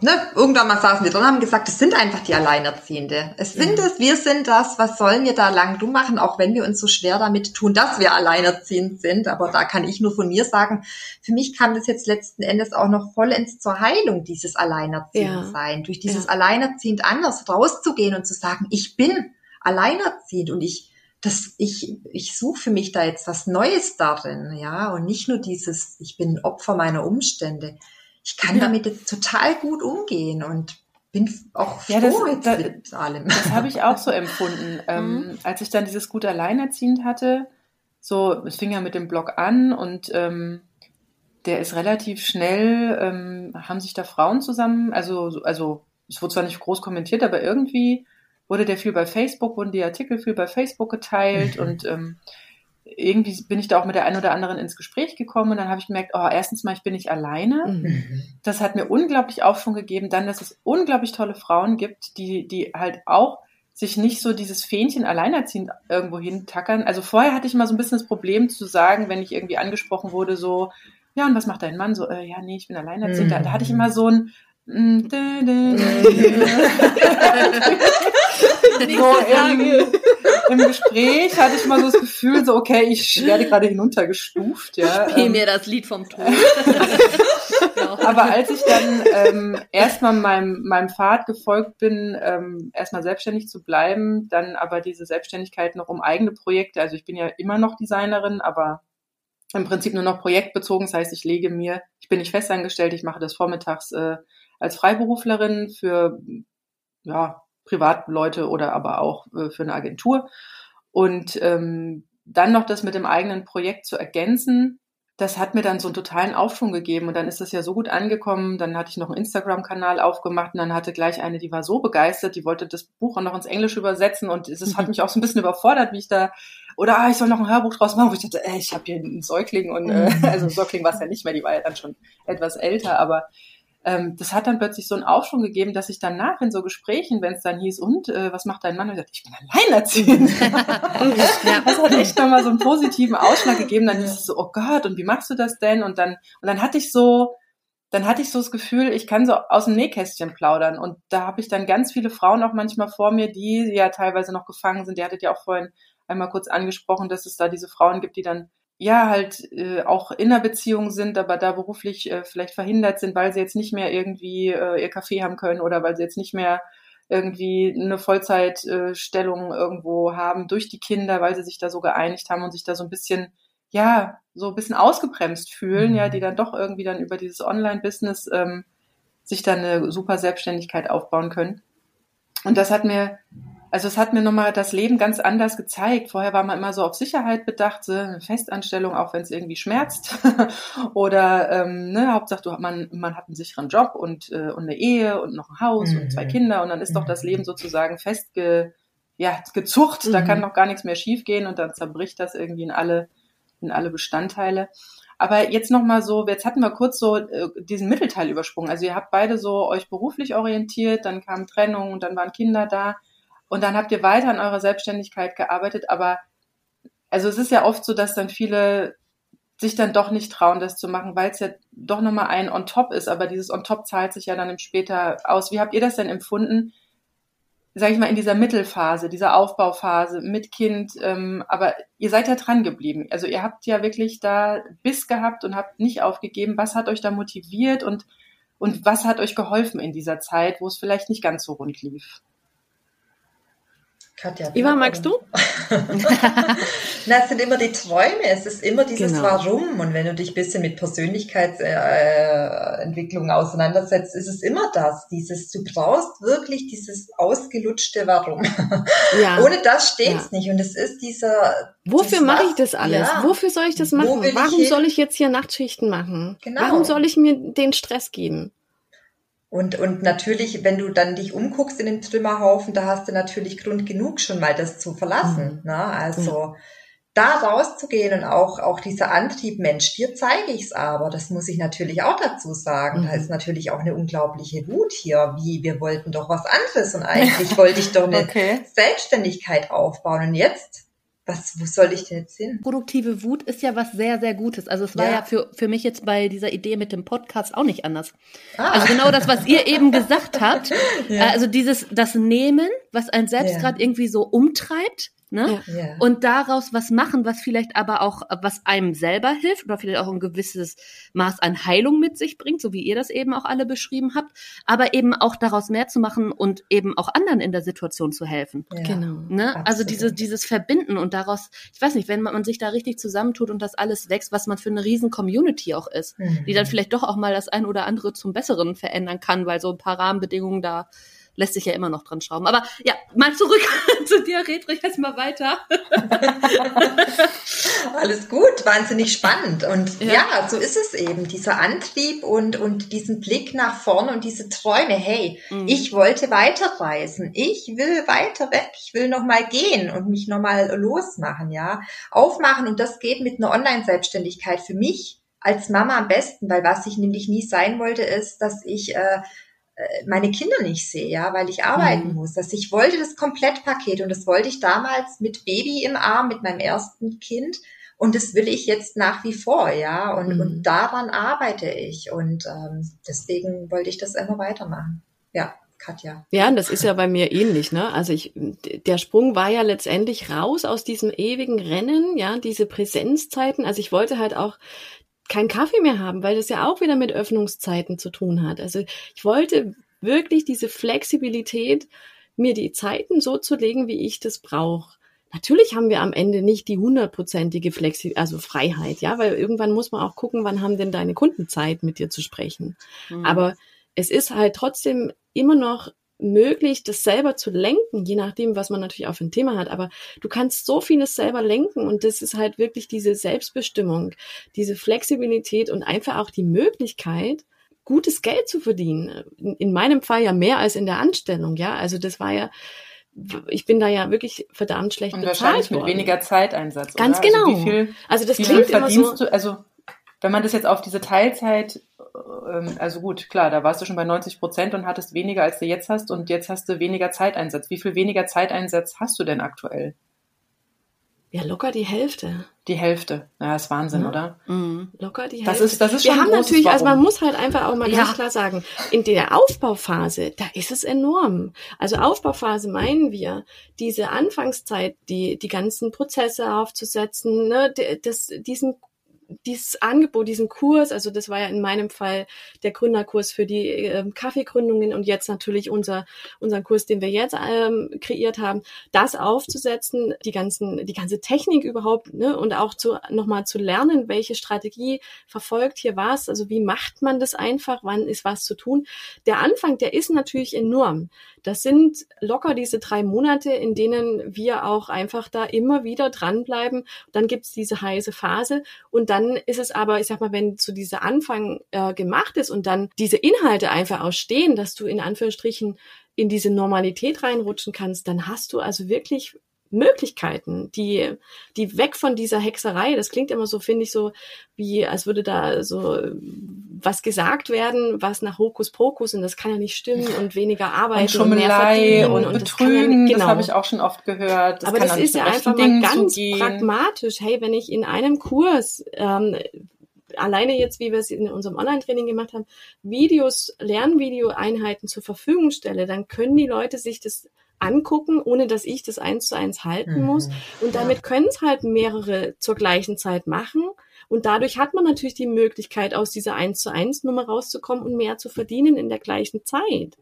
ne, irgendwann mal saßen wir drin und haben gesagt, es sind einfach die Alleinerziehende. Es sind mhm. es, wir sind das, was sollen wir da lang du machen, auch wenn wir uns so schwer damit tun, dass wir alleinerziehend sind. Aber da kann ich nur von mir sagen, für mich kam das jetzt letzten Endes auch noch vollends zur Heilung, dieses Alleinerziehend sein. Ja. Durch dieses ja. Alleinerziehend anders rauszugehen und zu sagen, ich bin alleinerziehend und ich dass ich, ich suche für mich da jetzt was Neues darin, ja, und nicht nur dieses, ich bin Opfer meiner Umstände. Ich kann ja. damit jetzt total gut umgehen und bin auch froh ja, das, jetzt da, mit allem. Das habe ich auch so empfunden. ähm, mhm. als ich dann dieses gut alleinerziehend hatte, so, es fing ja mit dem Blog an und ähm, der ist relativ schnell, ähm, haben sich da Frauen zusammen, also, also es wurde zwar nicht groß kommentiert, aber irgendwie wurde der viel bei Facebook, wurden die Artikel viel bei Facebook geteilt mhm. und ähm, irgendwie bin ich da auch mit der einen oder anderen ins Gespräch gekommen und dann habe ich gemerkt, oh, erstens mal, ich bin nicht alleine. Mhm. Das hat mir unglaublich Aufschwung gegeben. Dann, dass es unglaublich tolle Frauen gibt, die, die halt auch sich nicht so dieses Fähnchen alleinerziehend irgendwo hintackern. Also vorher hatte ich mal so ein bisschen das Problem zu sagen, wenn ich irgendwie angesprochen wurde, so, ja, und was macht dein Mann? So, äh, ja, nee, ich bin alleinerziehend. Mhm. Da, da hatte ich immer so ein, mm, so im, im, Gespräch hatte ich mal so das Gefühl, so okay, ich werde gerade hinuntergestuft. Ja, Spiel ähm, mir das Lied vom Tod. Aber als ich dann ähm, erstmal meinem, meinem Pfad gefolgt bin, ähm, erstmal selbstständig zu bleiben, dann aber diese Selbstständigkeit noch um eigene Projekte, also ich bin ja immer noch Designerin, aber im Prinzip nur noch projektbezogen. Das heißt, ich lege mir, ich bin nicht festangestellt, ich mache das vormittags äh, als Freiberuflerin für ja, Privatleute oder aber auch äh, für eine Agentur. Und ähm, dann noch das mit dem eigenen Projekt zu ergänzen, das hat mir dann so einen totalen Aufschwung gegeben und dann ist das ja so gut angekommen. Dann hatte ich noch einen Instagram-Kanal aufgemacht und dann hatte gleich eine, die war so begeistert, die wollte das Buch auch noch ins Englische übersetzen und es hat mich auch so ein bisschen überfordert, wie ich da oder ah, ich soll noch ein Hörbuch draus machen, wo ich dachte, ey, ich habe hier einen Säugling und äh, mhm. also Säugling war es ja nicht mehr, die war ja dann schon etwas älter, aber ähm, das hat dann plötzlich so einen Aufschwung gegeben, dass ich danach in so Gesprächen, wenn es dann hieß, und äh, was macht dein Mann? Und ich, dachte, ich bin alleinerziehend. ja. Das hat echt nochmal so einen positiven Ausschlag gegeben. Dann hieß es so, oh Gott, und wie machst du das denn? Und dann, und dann hatte ich so, dann hatte ich so das Gefühl, ich kann so aus dem Nähkästchen plaudern. Und da habe ich dann ganz viele Frauen auch manchmal vor mir, die ja teilweise noch gefangen sind. Die hattet ja auch vorhin einmal kurz angesprochen, dass es da diese Frauen gibt, die dann ja halt äh, auch in einer Beziehung sind, aber da beruflich äh, vielleicht verhindert sind, weil sie jetzt nicht mehr irgendwie äh, ihr Kaffee haben können oder weil sie jetzt nicht mehr irgendwie eine Vollzeitstellung irgendwo haben durch die Kinder, weil sie sich da so geeinigt haben und sich da so ein bisschen, ja, so ein bisschen ausgebremst fühlen, mhm. ja, die dann doch irgendwie dann über dieses Online-Business ähm, sich dann eine super Selbstständigkeit aufbauen können. Und das hat mir also es hat mir nochmal das Leben ganz anders gezeigt. Vorher war man immer so auf Sicherheit bedacht, so eine Festanstellung, auch wenn es irgendwie schmerzt. Oder ähm, ne, Hauptsache du, man, man hat einen sicheren Job und, äh, und eine Ehe und noch ein Haus mhm. und zwei mhm. Kinder und dann ist mhm. doch das Leben sozusagen festge, ja, gezucht. Mhm. Da kann noch gar nichts mehr schiefgehen und dann zerbricht das irgendwie in alle, in alle Bestandteile. Aber jetzt nochmal so, jetzt hatten wir kurz so äh, diesen Mittelteil übersprungen. Also ihr habt beide so euch beruflich orientiert, dann kam Trennung und dann waren Kinder da. Und dann habt ihr weiter an eurer Selbstständigkeit gearbeitet, aber also es ist ja oft so, dass dann viele sich dann doch nicht trauen, das zu machen, weil es ja doch nochmal ein on top ist, aber dieses on top zahlt sich ja dann im später aus. Wie habt ihr das denn empfunden, sage ich mal, in dieser Mittelphase, dieser Aufbauphase mit Kind, ähm, aber ihr seid ja dran geblieben. Also ihr habt ja wirklich da Biss gehabt und habt nicht aufgegeben. Was hat euch da motiviert und, und was hat euch geholfen in dieser Zeit, wo es vielleicht nicht ganz so rund lief? Katja. Iva, magst du? Na, es sind immer die Träume, es ist immer dieses genau. Warum. Und wenn du dich ein bisschen mit Persönlichkeitsentwicklung auseinandersetzt, ist es immer das, dieses, du brauchst wirklich dieses ausgelutschte Warum. Ja. Ohne das steht's ja. nicht. Und es ist dieser. Wofür mache ich das alles? Ja. Wofür soll ich das machen? Warum ich soll ich jetzt hier Nachtschichten machen? Genau. Warum soll ich mir den Stress geben? Und, und natürlich, wenn du dann dich umguckst in den Trümmerhaufen, da hast du natürlich Grund genug schon mal das zu verlassen. Mhm. Ne? Also mhm. da rauszugehen und auch, auch dieser Antrieb, Mensch, dir zeige ich's aber, das muss ich natürlich auch dazu sagen. Mhm. Da ist natürlich auch eine unglaubliche Wut hier, wie wir wollten doch was anderes und eigentlich wollte ich doch eine okay. Selbstständigkeit aufbauen. Und jetzt was, wo soll ich denn jetzt hin? Produktive Wut ist ja was sehr, sehr Gutes. Also es war ja, ja für, für mich jetzt bei dieser Idee mit dem Podcast auch nicht anders. Ah. Also genau das, was ihr eben gesagt habt. Ja. Also dieses, das Nehmen, was einen selbst ja. gerade irgendwie so umtreibt Ne? Ja. Und daraus was machen, was vielleicht aber auch, was einem selber hilft oder vielleicht auch ein gewisses Maß an Heilung mit sich bringt, so wie ihr das eben auch alle beschrieben habt, aber eben auch daraus mehr zu machen und eben auch anderen in der Situation zu helfen. Ja, genau. Ne? Also diese, dieses Verbinden und daraus, ich weiß nicht, wenn man, man sich da richtig zusammentut und das alles wächst, was man für eine riesen Community auch ist, mhm. die dann mhm. vielleicht doch auch mal das ein oder andere zum Besseren verändern kann, weil so ein paar Rahmenbedingungen da lässt sich ja immer noch dran schrauben. Aber ja, mal zurück zu dir, Redrich, jetzt mal weiter. Alles gut, wahnsinnig spannend. Und ja. ja. so ist es eben, dieser Antrieb und, und diesen Blick nach vorne und diese Träume. Hey, mhm. ich wollte weiterreisen. Ich will weiter weg. Ich will nochmal gehen und mich nochmal losmachen, ja. Aufmachen. Und das geht mit einer Online-Selbstständigkeit für mich als Mama am besten, weil was ich nämlich nie sein wollte, ist, dass ich äh, meine Kinder nicht sehe, ja, weil ich arbeiten mhm. muss. Dass ich wollte das Komplettpaket und das wollte ich damals mit Baby im Arm, mit meinem ersten Kind. Und das will ich jetzt nach wie vor, ja. Und, mhm. und daran arbeite ich. Und ähm, deswegen wollte ich das immer weitermachen. Ja. Katja. Ja, und das ist ja bei mir ähnlich, ne? Also ich, der Sprung war ja letztendlich raus aus diesem ewigen Rennen, ja, diese Präsenzzeiten. Also ich wollte halt auch keinen Kaffee mehr haben, weil das ja auch wieder mit Öffnungszeiten zu tun hat. Also ich wollte wirklich diese Flexibilität, mir die Zeiten so zu legen, wie ich das brauche. Natürlich haben wir am Ende nicht die hundertprozentige Flexi also Freiheit, ja, weil irgendwann muss man auch gucken, wann haben denn deine Kunden Zeit, mit dir zu sprechen. Mhm. Aber es ist halt trotzdem immer noch möglich, das selber zu lenken, je nachdem, was man natürlich auch für ein Thema hat. Aber du kannst so vieles selber lenken und das ist halt wirklich diese Selbstbestimmung, diese Flexibilität und einfach auch die Möglichkeit, gutes Geld zu verdienen. In, meinem Fall ja mehr als in der Anstellung, ja. Also das war ja, ich bin da ja wirklich verdammt schlecht und bezahlt wahrscheinlich mit weniger Zeiteinsatz. Ganz oder? genau. Also, viel, also das klingt immer so. Du, also wenn man das jetzt auf diese Teilzeit also gut, klar, da warst du schon bei 90 Prozent und hattest weniger, als du jetzt hast und jetzt hast du weniger Zeiteinsatz. Wie viel weniger Zeiteinsatz hast du denn aktuell? Ja, locker die Hälfte. Die Hälfte. Ja, ist Wahnsinn, ja. oder? Mhm. Locker die das Hälfte. Ist, das ist schon Wir haben natürlich, Warum. also man muss halt einfach auch mal ja. ganz klar sagen, in der Aufbauphase, da ist es enorm. Also Aufbauphase meinen wir, diese Anfangszeit, die, die ganzen Prozesse aufzusetzen, ne, das, diesen dieses Angebot, diesen Kurs, also das war ja in meinem Fall der Gründerkurs für die äh, Kaffeegründungen und jetzt natürlich unser unseren Kurs, den wir jetzt ähm, kreiert haben, das aufzusetzen, die ganzen die ganze Technik überhaupt ne, und auch zu nochmal zu lernen, welche Strategie verfolgt hier was, also wie macht man das einfach, wann ist was zu tun. Der Anfang, der ist natürlich enorm. Das sind locker diese drei Monate, in denen wir auch einfach da immer wieder dranbleiben. Dann gibt's diese heiße Phase und dann ist es aber, ich sag mal, wenn zu dieser Anfang äh, gemacht ist und dann diese Inhalte einfach auch stehen, dass du in Anführungsstrichen in diese Normalität reinrutschen kannst, dann hast du also wirklich Möglichkeiten, die, die weg von dieser Hexerei, das klingt immer so, finde ich, so, wie, als würde da so was gesagt werden, was nach Hokuspokus und das kann ja nicht stimmen und weniger Arbeit und, Schummelei und, und, und Betrügen, das, ja, genau. das habe ich auch schon oft gehört. Das Aber das ist ja einfach mal ganz pragmatisch. Hey, wenn ich in einem Kurs ähm, alleine jetzt, wie wir es in unserem Online-Training gemacht haben, Videos, Lernvideo-Einheiten zur Verfügung stelle, dann können die Leute sich das angucken, ohne dass ich das eins zu eins halten mhm. muss. Und damit ja. können es halt mehrere zur gleichen Zeit machen. Und dadurch hat man natürlich die Möglichkeit, aus dieser eins zu eins Nummer rauszukommen und mehr zu verdienen in der gleichen Zeit.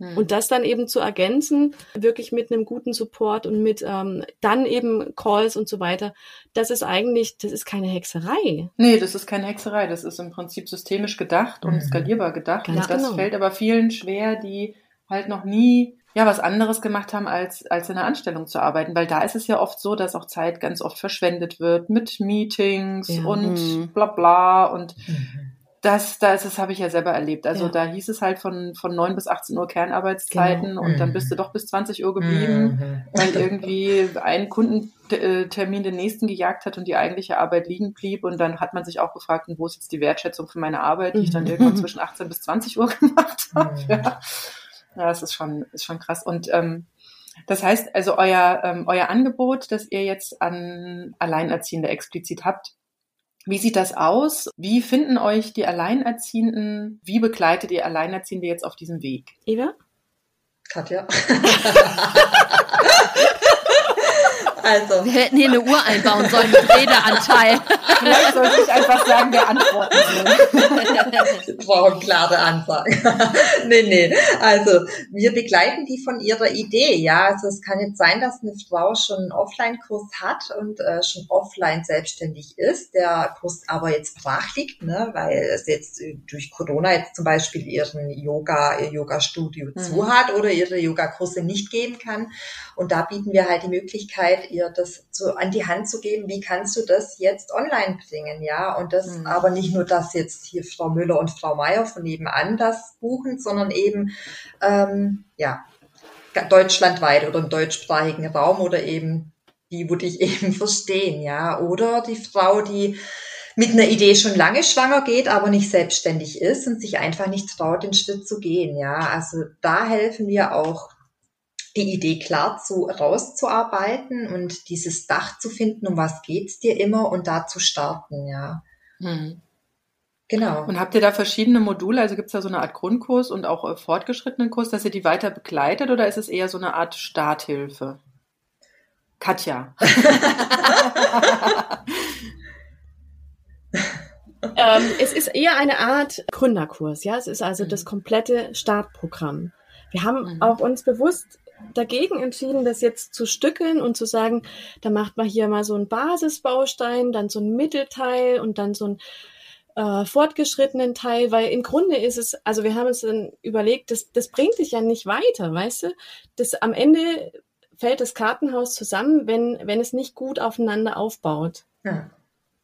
Mhm. Und das dann eben zu ergänzen, wirklich mit einem guten Support und mit ähm, dann eben Calls und so weiter, das ist eigentlich, das ist keine Hexerei. Nee, das ist keine Hexerei. Das ist im Prinzip systemisch gedacht und mhm. skalierbar gedacht. Ganz und das genau. fällt aber vielen schwer, die halt noch nie ja was anderes gemacht haben, als, als in einer Anstellung zu arbeiten. Weil da ist es ja oft so, dass auch Zeit ganz oft verschwendet wird mit Meetings ja. und mhm. bla bla und mhm. das, das, das habe ich ja selber erlebt. Also ja. da hieß es halt von, von 9 bis 18 Uhr Kernarbeitszeiten genau. und mhm. dann bist du doch bis 20 Uhr geblieben, mhm. weil irgendwie ein Kundentermin den nächsten gejagt hat und die eigentliche Arbeit liegen blieb. Und dann hat man sich auch gefragt, wo ist jetzt die Wertschätzung für meine Arbeit, die ich dann mhm. irgendwann zwischen 18 bis 20 Uhr gemacht habe. Mhm. Ja. Ja, das ist schon, ist schon krass. Und ähm, das heißt also, euer, ähm, euer Angebot, das ihr jetzt an Alleinerziehende explizit habt, wie sieht das aus? Wie finden euch die Alleinerziehenden? Wie begleitet ihr Alleinerziehende jetzt auf diesem Weg? Eva? Katja. Also. Wir hätten hier eine Uhr einbauen sollen mit Redeanteil. Vielleicht sollte ich einfach sagen, wer antworten soll. Wir brauchen klare Ansagen. nee, nee. Also, wir begleiten die von ihrer Idee, ja. Also, es kann jetzt sein, dass eine Frau schon einen Offline-Kurs hat und äh, schon offline selbstständig ist, der Kurs aber jetzt brach liegt, ne, weil es jetzt durch Corona jetzt zum Beispiel ihren Yoga, ihr Yoga-Studio mhm. zu hat oder ihre Yoga-Kurse nicht geben kann. Und da bieten wir halt die Möglichkeit, ihr das so an die Hand zu geben, wie kannst du das jetzt online bringen, ja? Und das mhm. aber nicht nur, dass jetzt hier Frau Müller und Frau Meier von nebenan das buchen, sondern eben, ähm, ja, deutschlandweit oder im deutschsprachigen Raum oder eben die, wo dich eben verstehen, ja? Oder die Frau, die mit einer Idee schon lange schwanger geht, aber nicht selbstständig ist und sich einfach nicht traut, den Schritt zu gehen. Ja, also da helfen wir auch die Idee klar zu rauszuarbeiten und dieses Dach zu finden, um was geht's dir immer und da zu starten, ja. Hm. Genau. Und habt ihr da verschiedene Module? Also gibt's da so eine Art Grundkurs und auch äh, fortgeschrittenen Kurs, dass ihr die weiter begleitet oder ist es eher so eine Art Starthilfe? Katja. ähm, es ist eher eine Art Gründerkurs, ja. Es ist also mhm. das komplette Startprogramm. Wir haben mhm. auch uns bewusst dagegen entschieden, das jetzt zu stückeln und zu sagen, da macht man hier mal so einen Basisbaustein, dann so ein Mittelteil und dann so ein äh, fortgeschrittenen Teil, weil im Grunde ist es, also wir haben uns dann überlegt, das, das bringt dich ja nicht weiter, weißt du? Das am Ende fällt das Kartenhaus zusammen, wenn, wenn es nicht gut aufeinander aufbaut. Ja.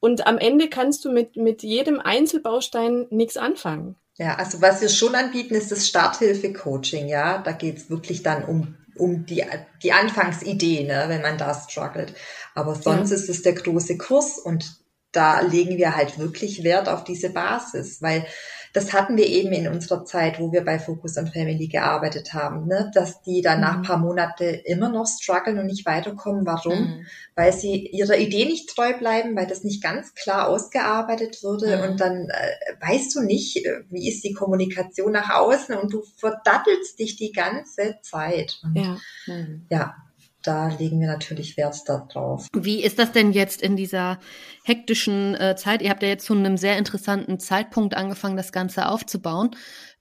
Und am Ende kannst du mit, mit jedem Einzelbaustein nichts anfangen. Ja, also was wir schon anbieten, ist das Starthilfe-Coaching, ja. Da geht's wirklich dann um um die, die Anfangsidee, ne, wenn man da struggelt. Aber sonst ja. ist es der große Kurs und da legen wir halt wirklich Wert auf diese Basis, weil das hatten wir eben in unserer Zeit, wo wir bei Focus on Family gearbeitet haben, ne? dass die dann nach mhm. paar Monate immer noch strugglen und nicht weiterkommen. Warum? Mhm. Weil sie ihrer Idee nicht treu bleiben, weil das nicht ganz klar ausgearbeitet wurde mhm. und dann äh, weißt du nicht, äh, wie ist die Kommunikation nach außen und du verdattelst dich die ganze Zeit. Und ja. ja, da legen wir natürlich Wert darauf. Wie ist das denn jetzt in dieser hektischen äh, Zeit? Ihr habt ja jetzt zu einem sehr interessanten Zeitpunkt angefangen, das Ganze aufzubauen.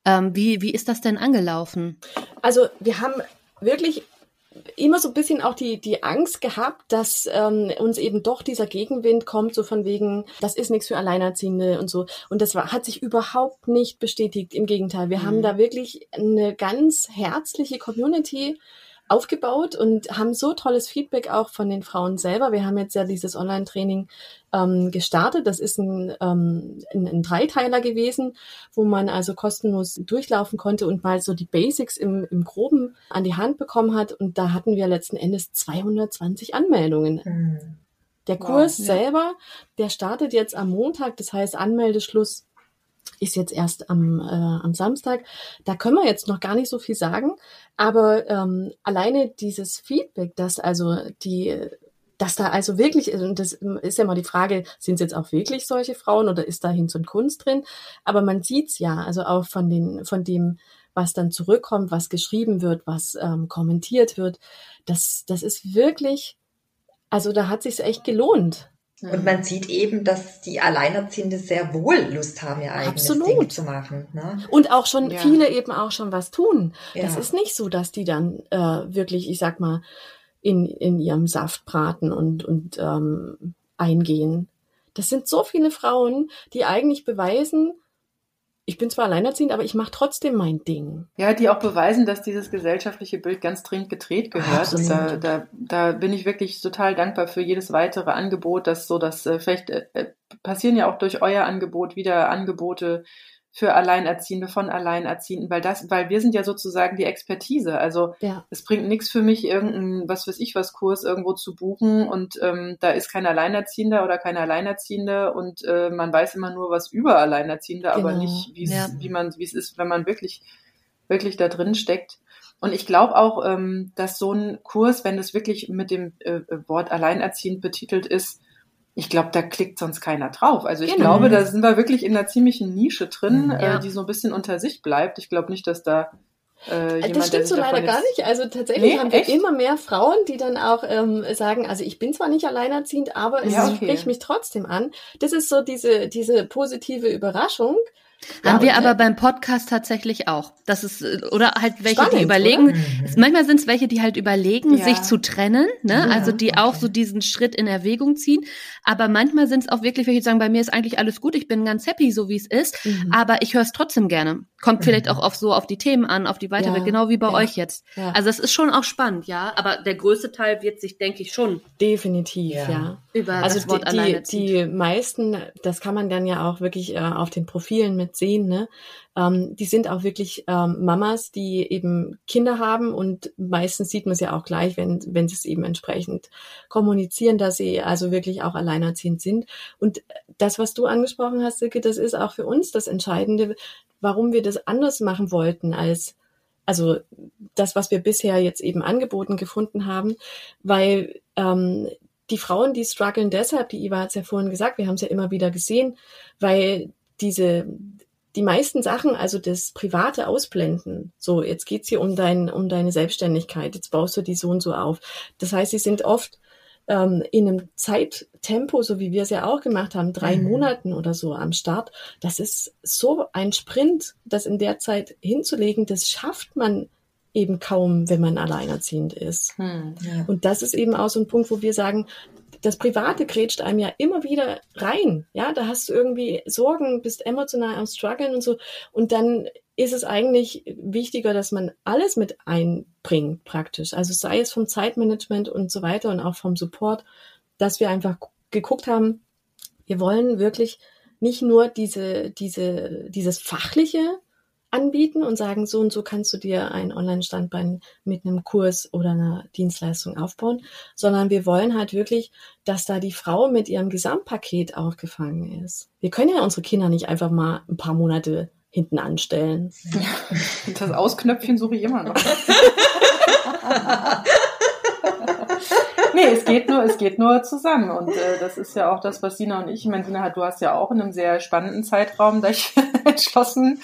Ähm, wie, wie ist das denn angelaufen? Also wir haben wirklich immer so ein bisschen auch die, die Angst gehabt, dass ähm, uns eben doch dieser Gegenwind kommt, so von wegen, das ist nichts für Alleinerziehende und so. Und das war, hat sich überhaupt nicht bestätigt. Im Gegenteil, wir mhm. haben da wirklich eine ganz herzliche Community aufgebaut und haben so tolles Feedback auch von den Frauen selber. Wir haben jetzt ja dieses Online-Training ähm, gestartet. Das ist ein, ähm, ein, ein Dreiteiler gewesen, wo man also kostenlos durchlaufen konnte und mal so die Basics im, im Groben an die Hand bekommen hat. Und da hatten wir letzten Endes 220 Anmeldungen. Mhm. Der Kurs wow, ja. selber, der startet jetzt am Montag, das heißt Anmeldeschluss ist jetzt erst am, äh, am Samstag. Da können wir jetzt noch gar nicht so viel sagen, aber ähm, alleine dieses Feedback, dass also die dass da also wirklich, und das ist ja mal die Frage, sind es jetzt auch wirklich solche Frauen oder ist da Hinz und Kunst drin? Aber man sieht's ja, also auch von den, von dem, was dann zurückkommt, was geschrieben wird, was ähm, kommentiert wird, das, das ist wirklich, also da hat sich's echt gelohnt. Und man sieht eben, dass die Alleinerziehende sehr wohl Lust haben, ihr eigenes Absolut. Ding zu machen. Ne? Und auch schon ja. viele eben auch schon was tun. Ja. Das ist nicht so, dass die dann äh, wirklich, ich sag mal, in, in ihrem Saft braten und, und ähm, eingehen. Das sind so viele Frauen, die eigentlich beweisen, ich bin zwar alleinerziehend, aber ich mache trotzdem mein Ding. Ja, die auch beweisen, dass dieses gesellschaftliche Bild ganz dringend gedreht gehört. Und da, da, da bin ich wirklich total dankbar für jedes weitere Angebot, dass so, dass äh, vielleicht äh, äh passieren ja auch durch euer Angebot wieder Angebote für Alleinerziehende von Alleinerziehenden, weil das, weil wir sind ja sozusagen die Expertise. Also ja. es bringt nichts für mich, irgendein, was weiß ich was, Kurs irgendwo zu buchen und ähm, da ist kein Alleinerziehender oder keine Alleinerziehende und äh, man weiß immer nur was über Alleinerziehende, genau. aber nicht, ja. wie man, wie es ist, wenn man wirklich, wirklich da drin steckt. Und ich glaube auch, ähm, dass so ein Kurs, wenn es wirklich mit dem äh, Wort alleinerziehend betitelt ist, ich glaube, da klickt sonst keiner drauf. Also ich genau. glaube, da sind wir wirklich in einer ziemlichen Nische drin, ja. äh, die so ein bisschen unter sich bleibt. Ich glaube nicht, dass da äh, jemand, das stimmt so leider gar nicht. Also tatsächlich nee, haben wir echt? immer mehr Frauen, die dann auch ähm, sagen, also ich bin zwar nicht alleinerziehend, aber es ja, okay. spricht mich trotzdem an. Das ist so diese, diese positive Überraschung. Haben wir aber beim Podcast tatsächlich auch. Das ist, oder halt welche, Spannend, die überlegen. Mhm. Manchmal sind es welche, die halt überlegen, ja. sich zu trennen, ne? Ja, also die okay. auch so diesen Schritt in Erwägung ziehen. Aber manchmal sind es auch wirklich welche, die sagen, bei mir ist eigentlich alles gut, ich bin ganz happy, so wie es ist, mhm. aber ich höre es trotzdem gerne. Kommt vielleicht mhm. auch auf so auf die Themen an, auf die weitere, ja, genau wie bei euch jetzt. Also es ist schon auch spannend, ja. Aber der größte Teil wird sich, denke ich, schon. Definitiv, ja. Über also das Wort die, die, die meisten, das kann man dann ja auch wirklich äh, auf den Profilen mit sehen, ne? Ähm, die sind auch wirklich ähm, Mamas, die eben Kinder haben und meistens sieht man es ja auch gleich, wenn, wenn sie es eben entsprechend kommunizieren, dass sie also wirklich auch alleinerziehend sind. Und das, was du angesprochen hast, Silke, das ist auch für uns das Entscheidende, warum wir das anders machen wollten als also das, was wir bisher jetzt eben angeboten gefunden haben, weil ähm, die Frauen, die strugglen deshalb, die Iva hat es ja vorhin gesagt, wir haben es ja immer wieder gesehen, weil diese die meisten Sachen, also das private Ausblenden, so jetzt geht's hier um dein um deine Selbstständigkeit, jetzt baust du die so und so auf. Das heißt, sie sind oft ähm, in einem Zeittempo, so wie wir es ja auch gemacht haben, drei mhm. Monaten oder so am Start. Das ist so ein Sprint, das in der Zeit hinzulegen, das schafft man eben kaum, wenn man alleinerziehend ist. Hm, ja. Und das ist eben auch so ein Punkt, wo wir sagen, das Private grätscht einem ja immer wieder rein. Ja, da hast du irgendwie Sorgen, bist emotional am struggeln und so. Und dann ist es eigentlich wichtiger, dass man alles mit einbringt, praktisch. Also sei es vom Zeitmanagement und so weiter und auch vom Support, dass wir einfach geguckt haben, wir wollen wirklich nicht nur diese, diese, dieses fachliche anbieten und sagen, so und so kannst du dir ein Online-Standbein mit einem Kurs oder einer Dienstleistung aufbauen, sondern wir wollen halt wirklich, dass da die Frau mit ihrem Gesamtpaket aufgefangen ist. Wir können ja unsere Kinder nicht einfach mal ein paar Monate hinten anstellen. Das Ausknöpfchen suche ich immer noch. nee, es geht nur, es geht nur zusammen. Und äh, das ist ja auch das, was Sina und ich, ich meine, Sina, du hast ja auch in einem sehr spannenden Zeitraum dich entschlossen,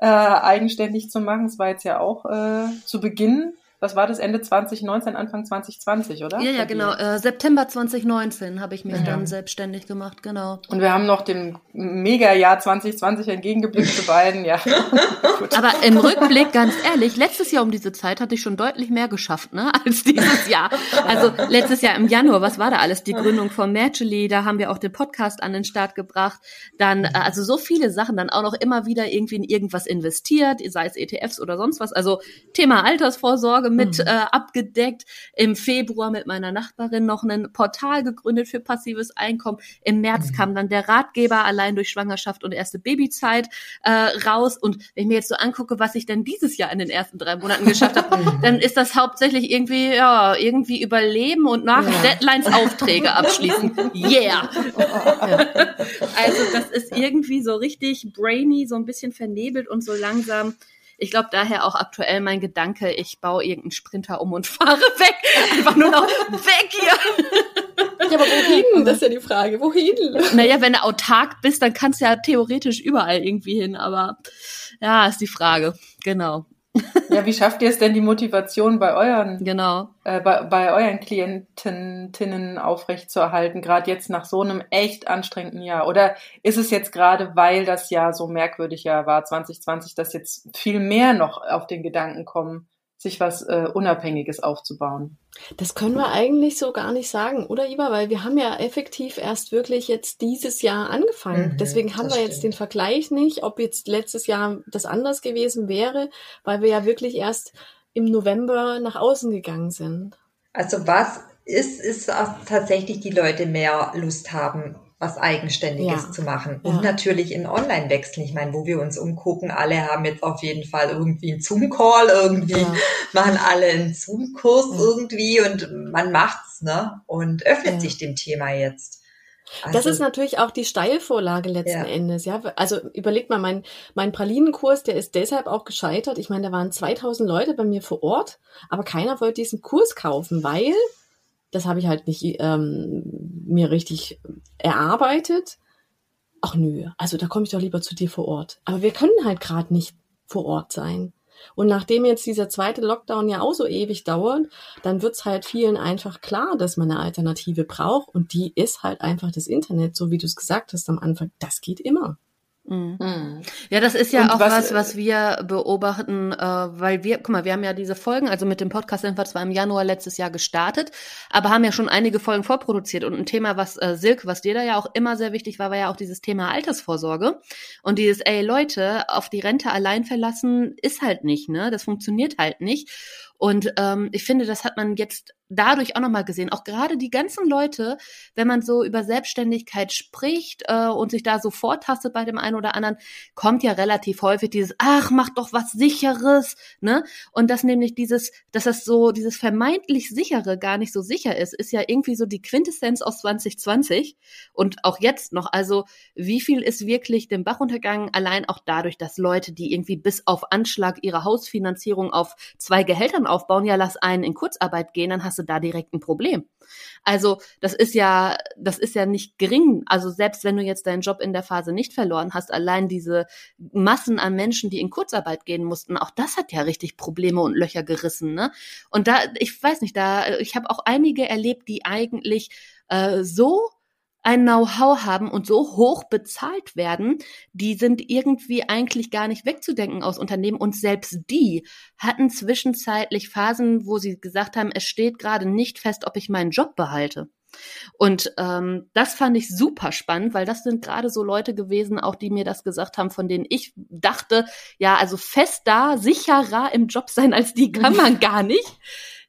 äh, eigenständig zu machen. Es war jetzt ja auch äh, zu Beginn was war das, Ende 2019, Anfang 2020, oder? Ja, ja, genau. Äh, September 2019 habe ich mich ja. dann selbstständig gemacht, genau. Und wir haben noch dem Mega-Jahr 2020 entgegengeblickt zu beiden, ja. Aber im Rückblick, ganz ehrlich, letztes Jahr um diese Zeit hatte ich schon deutlich mehr geschafft, ne, als dieses Jahr. Also letztes Jahr im Januar, was war da alles? Die Gründung von Merchely, da haben wir auch den Podcast an den Start gebracht. Dann, äh, also so viele Sachen, dann auch noch immer wieder irgendwie in irgendwas investiert, sei es ETFs oder sonst was. Also Thema Altersvorsorge mit mhm. äh, abgedeckt. Im Februar mit meiner Nachbarin noch ein Portal gegründet für passives Einkommen. Im März mhm. kam dann der Ratgeber allein durch Schwangerschaft und erste Babyzeit äh, raus. Und wenn ich mir jetzt so angucke, was ich denn dieses Jahr in den ersten drei Monaten geschafft habe, dann ist das hauptsächlich irgendwie, ja, irgendwie überleben und nach ja. Deadlines Aufträge abschließen. Yeah! also das ist irgendwie so richtig brainy, so ein bisschen vernebelt und so langsam ich glaube daher auch aktuell mein Gedanke, ich baue irgendeinen Sprinter um und fahre weg. Einfach nur noch weg hier. Ja, aber wohin? Das ist ja die Frage. Wohin? Naja, wenn du autark bist, dann kannst du ja theoretisch überall irgendwie hin. Aber ja, ist die Frage. Genau. Ja, wie schafft ihr es denn, die Motivation bei euren, genau. äh, bei, bei euren Klientinnen aufrechtzuerhalten, gerade jetzt nach so einem echt anstrengenden Jahr? Oder ist es jetzt gerade, weil das Jahr so merkwürdig ja war, 2020, dass jetzt viel mehr noch auf den Gedanken kommen, sich was äh, Unabhängiges aufzubauen. Das können wir eigentlich so gar nicht sagen, oder Iva? Weil wir haben ja effektiv erst wirklich jetzt dieses Jahr angefangen. Mhm, Deswegen haben wir stimmt. jetzt den Vergleich nicht, ob jetzt letztes Jahr das anders gewesen wäre, weil wir ja wirklich erst im November nach außen gegangen sind. Also was ist, ist auch tatsächlich die Leute mehr Lust haben, was Eigenständiges ja. zu machen. Und ja. natürlich in Online-Wechseln. Ich meine, wo wir uns umgucken, alle haben jetzt auf jeden Fall irgendwie einen Zoom-Call, irgendwie ja. machen alle einen Zoom-Kurs irgendwie und man macht's, ne? Und öffnet sich dem Thema jetzt. Also, das ist natürlich auch die Steilvorlage letzten. Endes, ja. Also überlegt mal, mein, mein Pralinenkurs, der ist deshalb auch gescheitert. Ich meine, da waren 2000 Leute bei mir vor Ort, aber keiner wollte diesen Kurs kaufen, weil das habe ich halt nicht ähm, mir richtig erarbeitet. Ach nö, also da komme ich doch lieber zu dir vor Ort. Aber wir können halt gerade nicht vor Ort sein. Und nachdem jetzt dieser zweite Lockdown ja auch so ewig dauert, dann wird's halt vielen einfach klar, dass man eine Alternative braucht. Und die ist halt einfach das Internet, so wie du es gesagt hast am Anfang. Das geht immer. Mhm. Ja, das ist ja und auch was, was, was wir beobachten, äh, weil wir, guck mal, wir haben ja diese Folgen, also mit dem Podcast sind wir zwar im Januar letztes Jahr gestartet, aber haben ja schon einige Folgen vorproduziert. Und ein Thema, was äh, Silke, was dir da ja auch immer sehr wichtig war, war ja auch dieses Thema Altersvorsorge. Und dieses, ey Leute, auf die Rente allein verlassen ist halt nicht, ne? Das funktioniert halt nicht. Und ähm, ich finde, das hat man jetzt dadurch auch nochmal gesehen. Auch gerade die ganzen Leute, wenn man so über Selbstständigkeit spricht äh, und sich da so vortastet bei dem einen oder anderen, kommt ja relativ häufig dieses, ach, mach doch was sicheres, ne? Und das nämlich dieses, dass das so, dieses vermeintlich sichere gar nicht so sicher ist, ist ja irgendwie so die Quintessenz aus 2020 und auch jetzt noch. Also, wie viel ist wirklich den Bach untergangen? Allein auch dadurch, dass Leute, die irgendwie bis auf Anschlag ihre Hausfinanzierung auf zwei Gehältern aufbauen, ja, lass einen in Kurzarbeit gehen, dann hast du da direkt ein Problem. Also das ist ja, das ist ja nicht gering. Also selbst wenn du jetzt deinen Job in der Phase nicht verloren hast, allein diese Massen an Menschen, die in Kurzarbeit gehen mussten, auch das hat ja richtig Probleme und Löcher gerissen. Ne? Und da, ich weiß nicht, da, ich habe auch einige erlebt, die eigentlich äh, so ein Know-how haben und so hoch bezahlt werden, die sind irgendwie eigentlich gar nicht wegzudenken aus Unternehmen. Und selbst die hatten zwischenzeitlich Phasen, wo sie gesagt haben, es steht gerade nicht fest, ob ich meinen Job behalte. Und ähm, das fand ich super spannend, weil das sind gerade so Leute gewesen, auch die mir das gesagt haben, von denen ich dachte, ja, also fest da, sicherer im Job sein als die kann man gar nicht.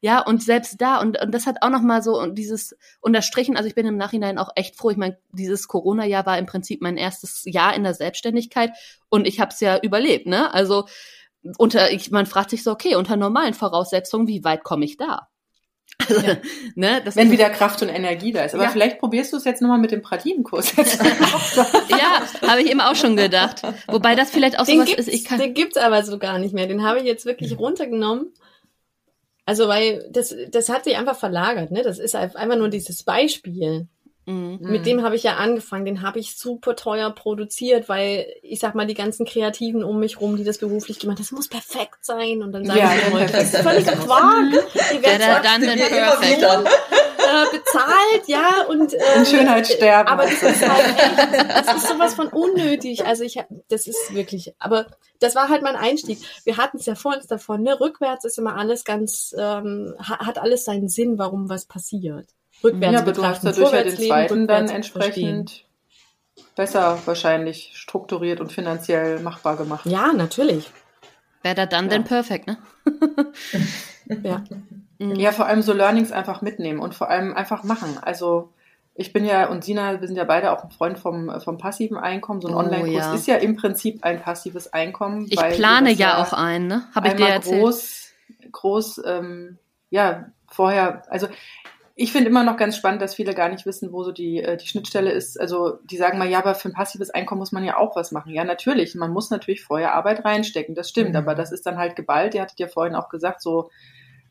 Ja, und selbst da, und, und das hat auch nochmal so dieses unterstrichen, also ich bin im Nachhinein auch echt froh. Ich meine, dieses Corona-Jahr war im Prinzip mein erstes Jahr in der Selbstständigkeit und ich habe es ja überlebt, ne? Also unter, ich, man fragt sich so, okay, unter normalen Voraussetzungen, wie weit komme ich da? Ja. ne, das Wenn wieder Kraft und Energie da ist. Aber ja. vielleicht probierst du es jetzt nochmal mit dem Pralinenkurs. ja, habe ich eben auch schon gedacht. Wobei das vielleicht auch so was ist. Ich kann den gibt's aber so gar nicht mehr. Den habe ich jetzt wirklich runtergenommen. Also weil das, das hat sich einfach verlagert. Ne? Das ist einfach nur dieses Beispiel. Mhm. Mit dem habe ich ja angefangen, den habe ich super teuer produziert, weil ich sag mal, die ganzen Kreativen um mich rum, die das beruflich gemacht haben, das muss perfekt sein. Und dann sagen ja, sie heute, das ist völlig Quark. Die werden dann perfekt. Äh, bezahlt, ja, und äh, In Schönheit sterben. Aber das ist halt echt, das ist sowas von unnötig. Also ich das ist wirklich, aber das war halt mein Einstieg. Wir hatten es ja vor uns davon, ne? Rückwärts ist immer alles ganz, ähm, hat alles seinen Sinn, warum was passiert rückwärts ja, aber du hast dadurch ja den zweiten dann entsprechend verstehen. besser wahrscheinlich strukturiert und finanziell machbar gemacht. Ja, natürlich. Wäre da dann ja. denn perfekt, ne? ja. Mhm. Ja, vor allem so Learnings einfach mitnehmen und vor allem einfach machen. Also ich bin ja und Sina, wir sind ja beide auch ein Freund vom, vom passiven Einkommen. So ein oh, Online-Kurs ja. ist ja im Prinzip ein passives Einkommen. Ich plane ja, ja auch ein, ne? Habe ich dir erzählt. Groß, groß, ähm, ja, vorher, also ich finde immer noch ganz spannend, dass viele gar nicht wissen, wo so die, äh, die Schnittstelle ist. Also die sagen mal, ja, aber für ein passives Einkommen muss man ja auch was machen. Ja, natürlich. Man muss natürlich vorher Arbeit reinstecken. Das stimmt. Mhm. Aber das ist dann halt geballt. Ihr hattet ja vorhin auch gesagt, so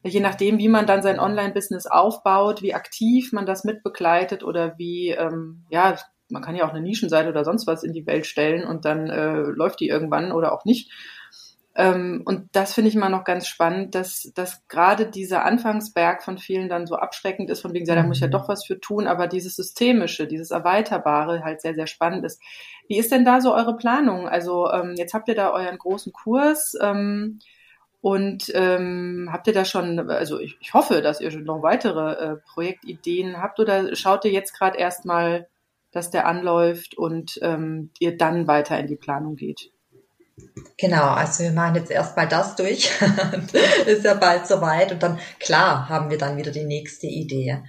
je nachdem, wie man dann sein Online-Business aufbaut, wie aktiv man das mitbegleitet oder wie, ähm, ja, man kann ja auch eine Nischenseite oder sonst was in die Welt stellen und dann äh, läuft die irgendwann oder auch nicht. Ähm, und das finde ich immer noch ganz spannend, dass, dass gerade dieser Anfangsberg von vielen dann so abschreckend ist, von wegen, ja, da muss ich ja mhm. doch was für tun, aber dieses Systemische, dieses Erweiterbare halt sehr, sehr spannend ist. Wie ist denn da so eure Planung? Also ähm, jetzt habt ihr da euren großen Kurs ähm, und ähm, habt ihr da schon, also ich, ich hoffe, dass ihr schon noch weitere äh, Projektideen habt oder schaut ihr jetzt gerade erstmal, dass der anläuft und ähm, ihr dann weiter in die Planung geht? Genau, also wir machen jetzt erstmal das durch. ist ja bald soweit und dann, klar, haben wir dann wieder die nächste Idee.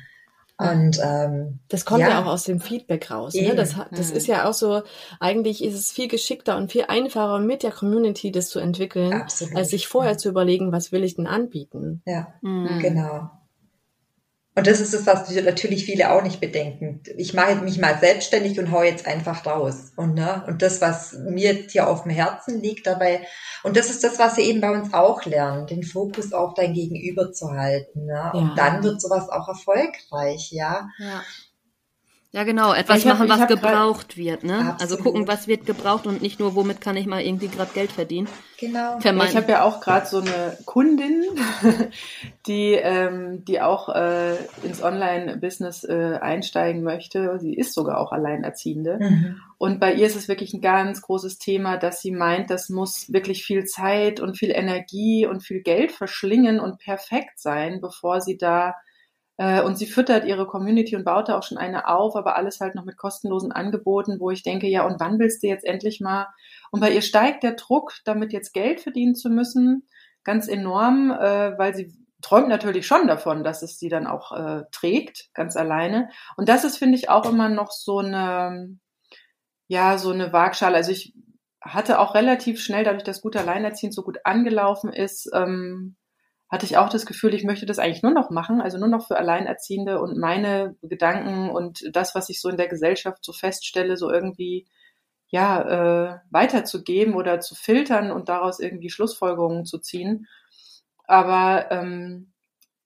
Und ähm, das kommt ja, ja auch aus dem Feedback raus. Ne? Das, das mhm. ist ja auch so, eigentlich ist es viel geschickter und viel einfacher mit der Community das zu entwickeln, Absolut. als sich vorher zu überlegen, was will ich denn anbieten. Ja, mhm. genau. Und das ist es, was natürlich viele auch nicht bedenken. Ich mache mich mal selbstständig und hau jetzt einfach raus. Und, ne, und das, was mir hier auf dem Herzen liegt dabei, und das ist das, was sie eben bei uns auch lernen, den Fokus auf dein Gegenüber zu halten. Ne? Und ja. dann wird sowas auch erfolgreich, ja. ja. Ja, genau, etwas hab, machen, was gebraucht wird, ne? Absolut. Also gucken, was wird gebraucht und nicht nur, womit kann ich mal irgendwie gerade Geld verdienen. Genau. Vermeiden. Ich habe ja auch gerade so eine Kundin, die, ähm, die auch äh, ins Online-Business äh, einsteigen möchte. Sie ist sogar auch Alleinerziehende. Mhm. Und bei ihr ist es wirklich ein ganz großes Thema, dass sie meint, das muss wirklich viel Zeit und viel Energie und viel Geld verschlingen und perfekt sein, bevor sie da und sie füttert ihre Community und baut da auch schon eine auf, aber alles halt noch mit kostenlosen Angeboten, wo ich denke, ja, und wann willst du jetzt endlich mal? Und bei ihr steigt der Druck, damit jetzt Geld verdienen zu müssen, ganz enorm, äh, weil sie träumt natürlich schon davon, dass es sie dann auch äh, trägt, ganz alleine. Und das ist, finde ich, auch immer noch so eine, ja, so eine Waagschale. Also ich hatte auch relativ schnell, dadurch, dass gut alleinerziehend so gut angelaufen ist, ähm, hatte ich auch das Gefühl, ich möchte das eigentlich nur noch machen, also nur noch für Alleinerziehende und meine Gedanken und das, was ich so in der Gesellschaft so feststelle, so irgendwie ja äh, weiterzugeben oder zu filtern und daraus irgendwie Schlussfolgerungen zu ziehen. Aber ähm,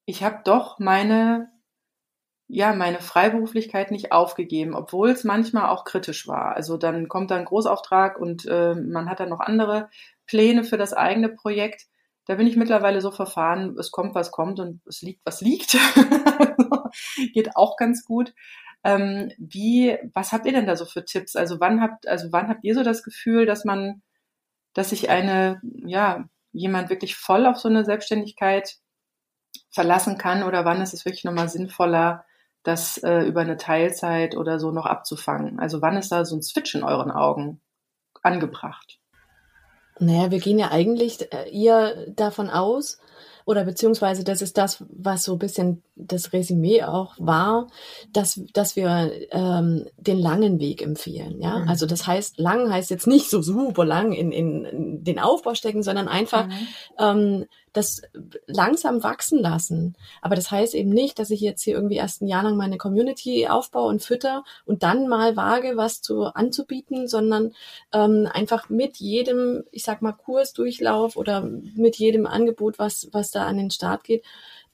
ich habe doch meine ja meine Freiberuflichkeit nicht aufgegeben, obwohl es manchmal auch kritisch war. Also dann kommt da ein Großauftrag und äh, man hat dann noch andere Pläne für das eigene Projekt da bin ich mittlerweile so verfahren, es kommt, was kommt und es liegt, was liegt. Geht auch ganz gut. Ähm, wie, was habt ihr denn da so für Tipps? Also wann habt, also wann habt ihr so das Gefühl, dass man, dass sich eine, ja, jemand wirklich voll auf so eine Selbstständigkeit verlassen kann oder wann ist es wirklich nochmal sinnvoller, das äh, über eine Teilzeit oder so noch abzufangen? Also wann ist da so ein Switch in euren Augen angebracht? Naja, wir gehen ja eigentlich äh, eher davon aus, oder beziehungsweise das ist das, was so ein bisschen das Resümee auch war, dass, dass wir ähm, den langen Weg empfehlen. Ja, mhm. also das heißt, lang heißt jetzt nicht so super lang in, in, in den Aufbau stecken, sondern einfach mhm. ähm, das langsam wachsen lassen. Aber das heißt eben nicht, dass ich jetzt hier irgendwie erst ein Jahr lang meine Community aufbaue und fütter und dann mal wage, was zu anzubieten, sondern ähm, einfach mit jedem, ich sag mal, Kursdurchlauf oder mit jedem Angebot, was, was da an den Start geht,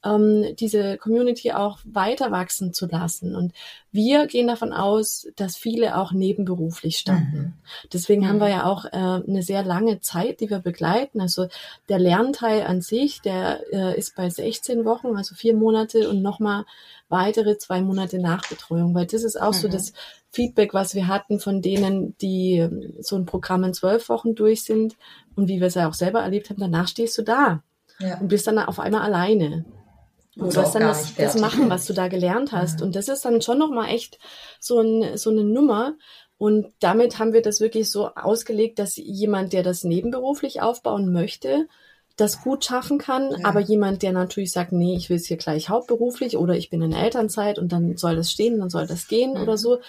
ähm, diese Community auch weiter wachsen zu lassen. Und wir gehen davon aus, dass viele auch nebenberuflich starten. Mhm. Deswegen mhm. haben wir ja auch äh, eine sehr lange Zeit, die wir begleiten. Also der Lernteil an sich, der äh, ist bei 16 Wochen, also vier Monate und nochmal weitere zwei Monate Nachbetreuung, weil das ist auch mhm. so das Feedback, was wir hatten von denen, die ähm, so ein Programm in zwölf Wochen durch sind und wie wir es ja auch selber erlebt haben, danach stehst du da ja. und bist dann auf einmal alleine. Du sollst dann das, das, machen, was du da gelernt hast. Mhm. Und das ist dann schon nochmal echt so, ein, so eine Nummer. Und damit haben wir das wirklich so ausgelegt, dass jemand, der das nebenberuflich aufbauen möchte, das gut schaffen kann. Ja. Aber jemand, der natürlich sagt, nee, ich will es hier gleich hauptberuflich oder ich bin in Elternzeit und dann soll das stehen, dann soll das gehen mhm. oder so,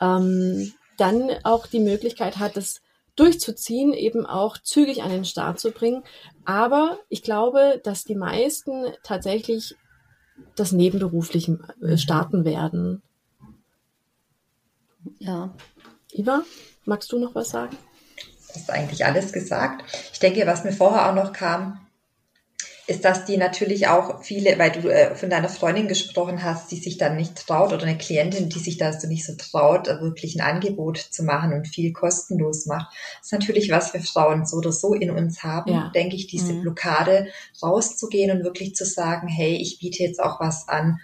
ähm, dann auch die Möglichkeit hat, das durchzuziehen, eben auch zügig an den Start zu bringen. Aber ich glaube, dass die meisten tatsächlich das nebenberuflich äh, starten werden. Ja. Iva, magst du noch was sagen? Das ist eigentlich alles gesagt. Ich denke, was mir vorher auch noch kam, ist, dass die natürlich auch viele, weil du äh, von deiner Freundin gesprochen hast, die sich dann nicht traut oder eine Klientin, die sich da so nicht so traut, äh, wirklich ein Angebot zu machen und viel kostenlos macht. Das ist natürlich, was wir Frauen so oder so in uns haben, ja. denke ich, diese mhm. Blockade rauszugehen und wirklich zu sagen, hey, ich biete jetzt auch was an,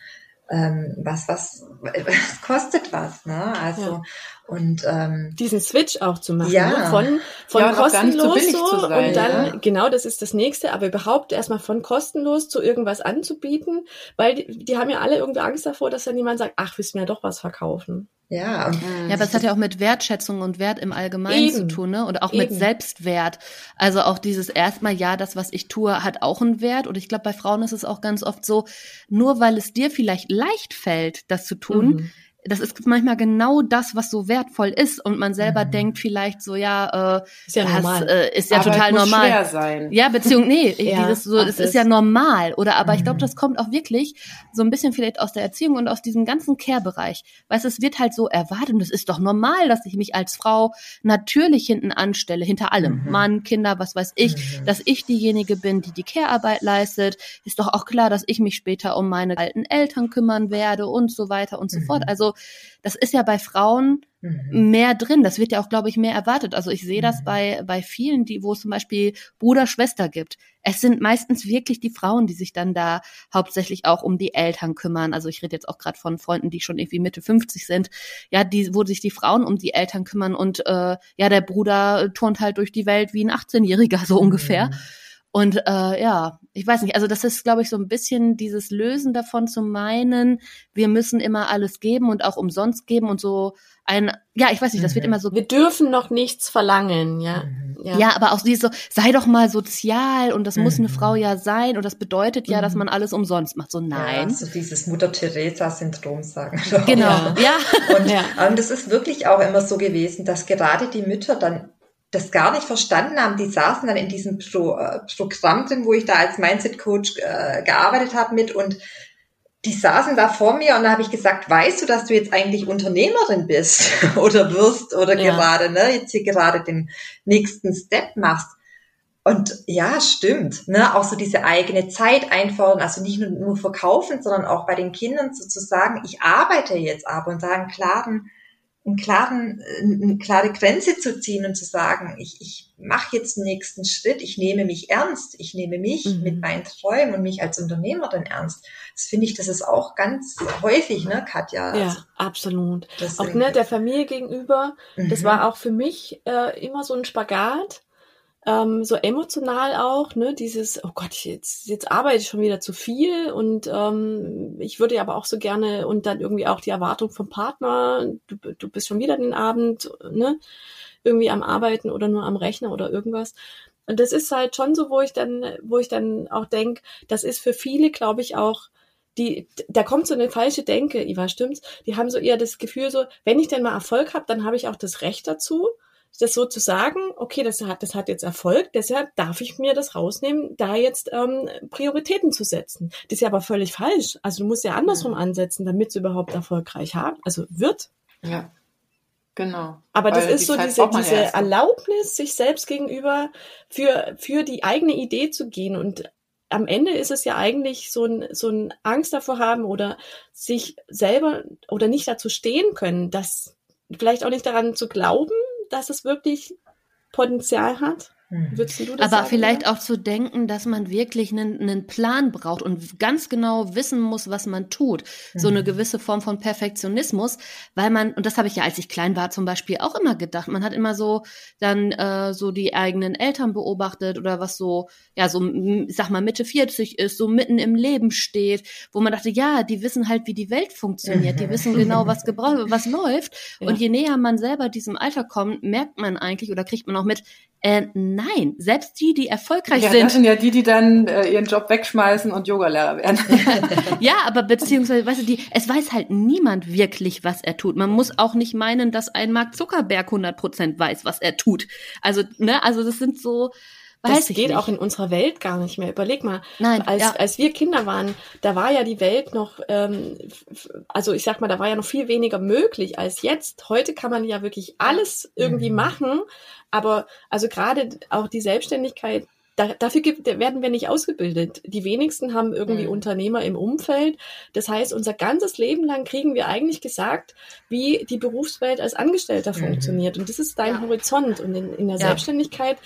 ähm, was, was, was kostet was, ne? Also, ja. Und ähm, diesen Switch auch zu machen, ja. ne? von, von ja, kostenlos so, so sein, und dann, ja. genau, das ist das nächste, aber überhaupt erstmal von kostenlos zu irgendwas anzubieten, weil die, die haben ja alle irgendwie Angst davor, dass dann jemand sagt, ach, willst du mir doch was verkaufen. Ja, ja, aber es hat ja auch mit Wertschätzung und Wert im Allgemeinen Eben. zu tun, ne? Und auch Eben. mit Selbstwert. Also auch dieses erstmal, ja, das, was ich tue, hat auch einen Wert. Und ich glaube, bei Frauen ist es auch ganz oft so, nur weil es dir vielleicht leicht fällt, das zu tun, mhm das ist manchmal genau das, was so wertvoll ist und man selber mhm. denkt vielleicht so, ja, äh, ist ja das, normal. Äh, ist ja aber total muss normal. Schwer sein. Ja, beziehungsweise nee, ja, dieses so, es ist ja normal oder aber mhm. ich glaube, das kommt auch wirklich so ein bisschen vielleicht aus der Erziehung und aus diesem ganzen Care-Bereich. Weißt, es wird halt so erwartet und es ist doch normal, dass ich mich als Frau natürlich hinten anstelle, hinter allem, mhm. Mann, Kinder, was weiß ich, mhm. dass ich diejenige bin, die die Care-Arbeit leistet. Ist doch auch klar, dass ich mich später um meine alten Eltern kümmern werde und so weiter und so fort. Mhm. Also das ist ja bei Frauen mhm. mehr drin. Das wird ja auch, glaube ich, mehr erwartet. Also ich sehe das mhm. bei, bei vielen, die, wo es zum Beispiel Bruder, Schwester gibt. Es sind meistens wirklich die Frauen, die sich dann da hauptsächlich auch um die Eltern kümmern. Also ich rede jetzt auch gerade von Freunden, die schon irgendwie Mitte 50 sind, ja, die, wo sich die Frauen um die Eltern kümmern und äh, ja, der Bruder turnt halt durch die Welt wie ein 18-Jähriger, so ungefähr. Mhm. Und äh, ja, ich weiß nicht, also das ist, glaube ich, so ein bisschen dieses Lösen davon zu meinen, wir müssen immer alles geben und auch umsonst geben und so ein, ja, ich weiß nicht, das wird mhm. immer so. Wir dürfen noch nichts verlangen, ja. Mhm. Ja, ja aber auch dieses so, sei doch mal sozial und das mhm. muss eine mhm. Frau ja sein und das bedeutet ja, dass man alles umsonst macht. So nein. Ja, so dieses Mutter-Teresa-Syndrom sagen. Genau, ja. ja. Und ja. Ähm, das ist wirklich auch immer so gewesen, dass gerade die Mütter dann das gar nicht verstanden haben. Die saßen dann in diesem Pro, äh, Programm drin, wo ich da als Mindset-Coach äh, gearbeitet habe mit und die saßen da vor mir und da habe ich gesagt, weißt du, dass du jetzt eigentlich Unternehmerin bist oder wirst oder ja. gerade, ne, jetzt hier gerade den nächsten Step machst. Und ja, stimmt, ne, auch so diese eigene Zeit einfordern, also nicht nur, nur verkaufen, sondern auch bei den Kindern sozusagen, ich arbeite jetzt aber und einen klaren einen klaren, eine klare Grenze zu ziehen und zu sagen, ich, ich mache jetzt den nächsten Schritt, ich nehme mich ernst, ich nehme mich mhm. mit meinen Träumen und mich als Unternehmerin ernst. Das finde ich, das ist auch ganz häufig, ne, Katja? Ja, also, absolut. Auch ne, der Familie gegenüber, mhm. das war auch für mich äh, immer so ein Spagat ähm, so emotional auch, ne, dieses, oh Gott, jetzt, jetzt arbeite ich schon wieder zu viel und ähm, ich würde aber auch so gerne und dann irgendwie auch die Erwartung vom Partner, du, du bist schon wieder den Abend, ne, irgendwie am Arbeiten oder nur am Rechner oder irgendwas. Und das ist halt schon so, wo ich dann, wo ich dann auch denk, das ist für viele, glaube ich, auch die, da kommt so eine falsche Denke, Iva, stimmt's? Die haben so eher das Gefühl so, wenn ich denn mal Erfolg habe, dann habe ich auch das Recht dazu das so zu sagen, okay, das hat, das hat jetzt Erfolg, deshalb darf ich mir das rausnehmen, da jetzt ähm, Prioritäten zu setzen. Das ist ja aber völlig falsch. Also du musst ja andersrum ja. ansetzen, damit es überhaupt erfolgreich haben, also wird. Ja. Genau. Aber das ist die so diese, diese Erlaubnis, sich selbst gegenüber für, für die eigene Idee zu gehen. Und am Ende ist es ja eigentlich so ein, so ein Angst davor haben oder sich selber oder nicht dazu stehen können, dass vielleicht auch nicht daran zu glauben, dass es wirklich Potenzial hat. Würdest du das Aber sagen, vielleicht oder? auch zu denken, dass man wirklich einen, einen Plan braucht und ganz genau wissen muss, was man tut. Mhm. So eine mhm. gewisse Form von Perfektionismus, weil man, und das habe ich ja, als ich klein war, zum Beispiel auch immer gedacht, man hat immer so dann äh, so die eigenen Eltern beobachtet oder was so, ja, so, ich sag mal, Mitte 40 ist, so mitten im Leben steht, wo man dachte, ja, die wissen halt, wie die Welt funktioniert, die wissen genau, was gebraucht, was läuft. Ja. Und je näher man selber diesem Alter kommt, merkt man eigentlich oder kriegt man auch mit, äh, nein, selbst die, die erfolgreich ja, sind. Das sind ja die, die dann äh, ihren Job wegschmeißen und Yogalehrer werden. ja, aber beziehungsweise, weißt du, die, es weiß halt niemand wirklich, was er tut. Man muss auch nicht meinen, dass ein Mark Zuckerberg 100 Prozent weiß, was er tut. Also, ne, also das sind so, Weiß das geht nicht. auch in unserer Welt gar nicht mehr. Überleg mal, Nein, als, ja. als wir Kinder waren, da war ja die Welt noch, ähm, also ich sag mal, da war ja noch viel weniger möglich als jetzt. Heute kann man ja wirklich alles irgendwie mhm. machen, aber also gerade auch die Selbstständigkeit da, dafür gibt, werden wir nicht ausgebildet. Die wenigsten haben irgendwie mhm. Unternehmer im Umfeld. Das heißt, unser ganzes Leben lang kriegen wir eigentlich gesagt, wie die Berufswelt als Angestellter mhm. funktioniert. Und das ist dein ja. Horizont. Und in, in der ja. Selbstständigkeit,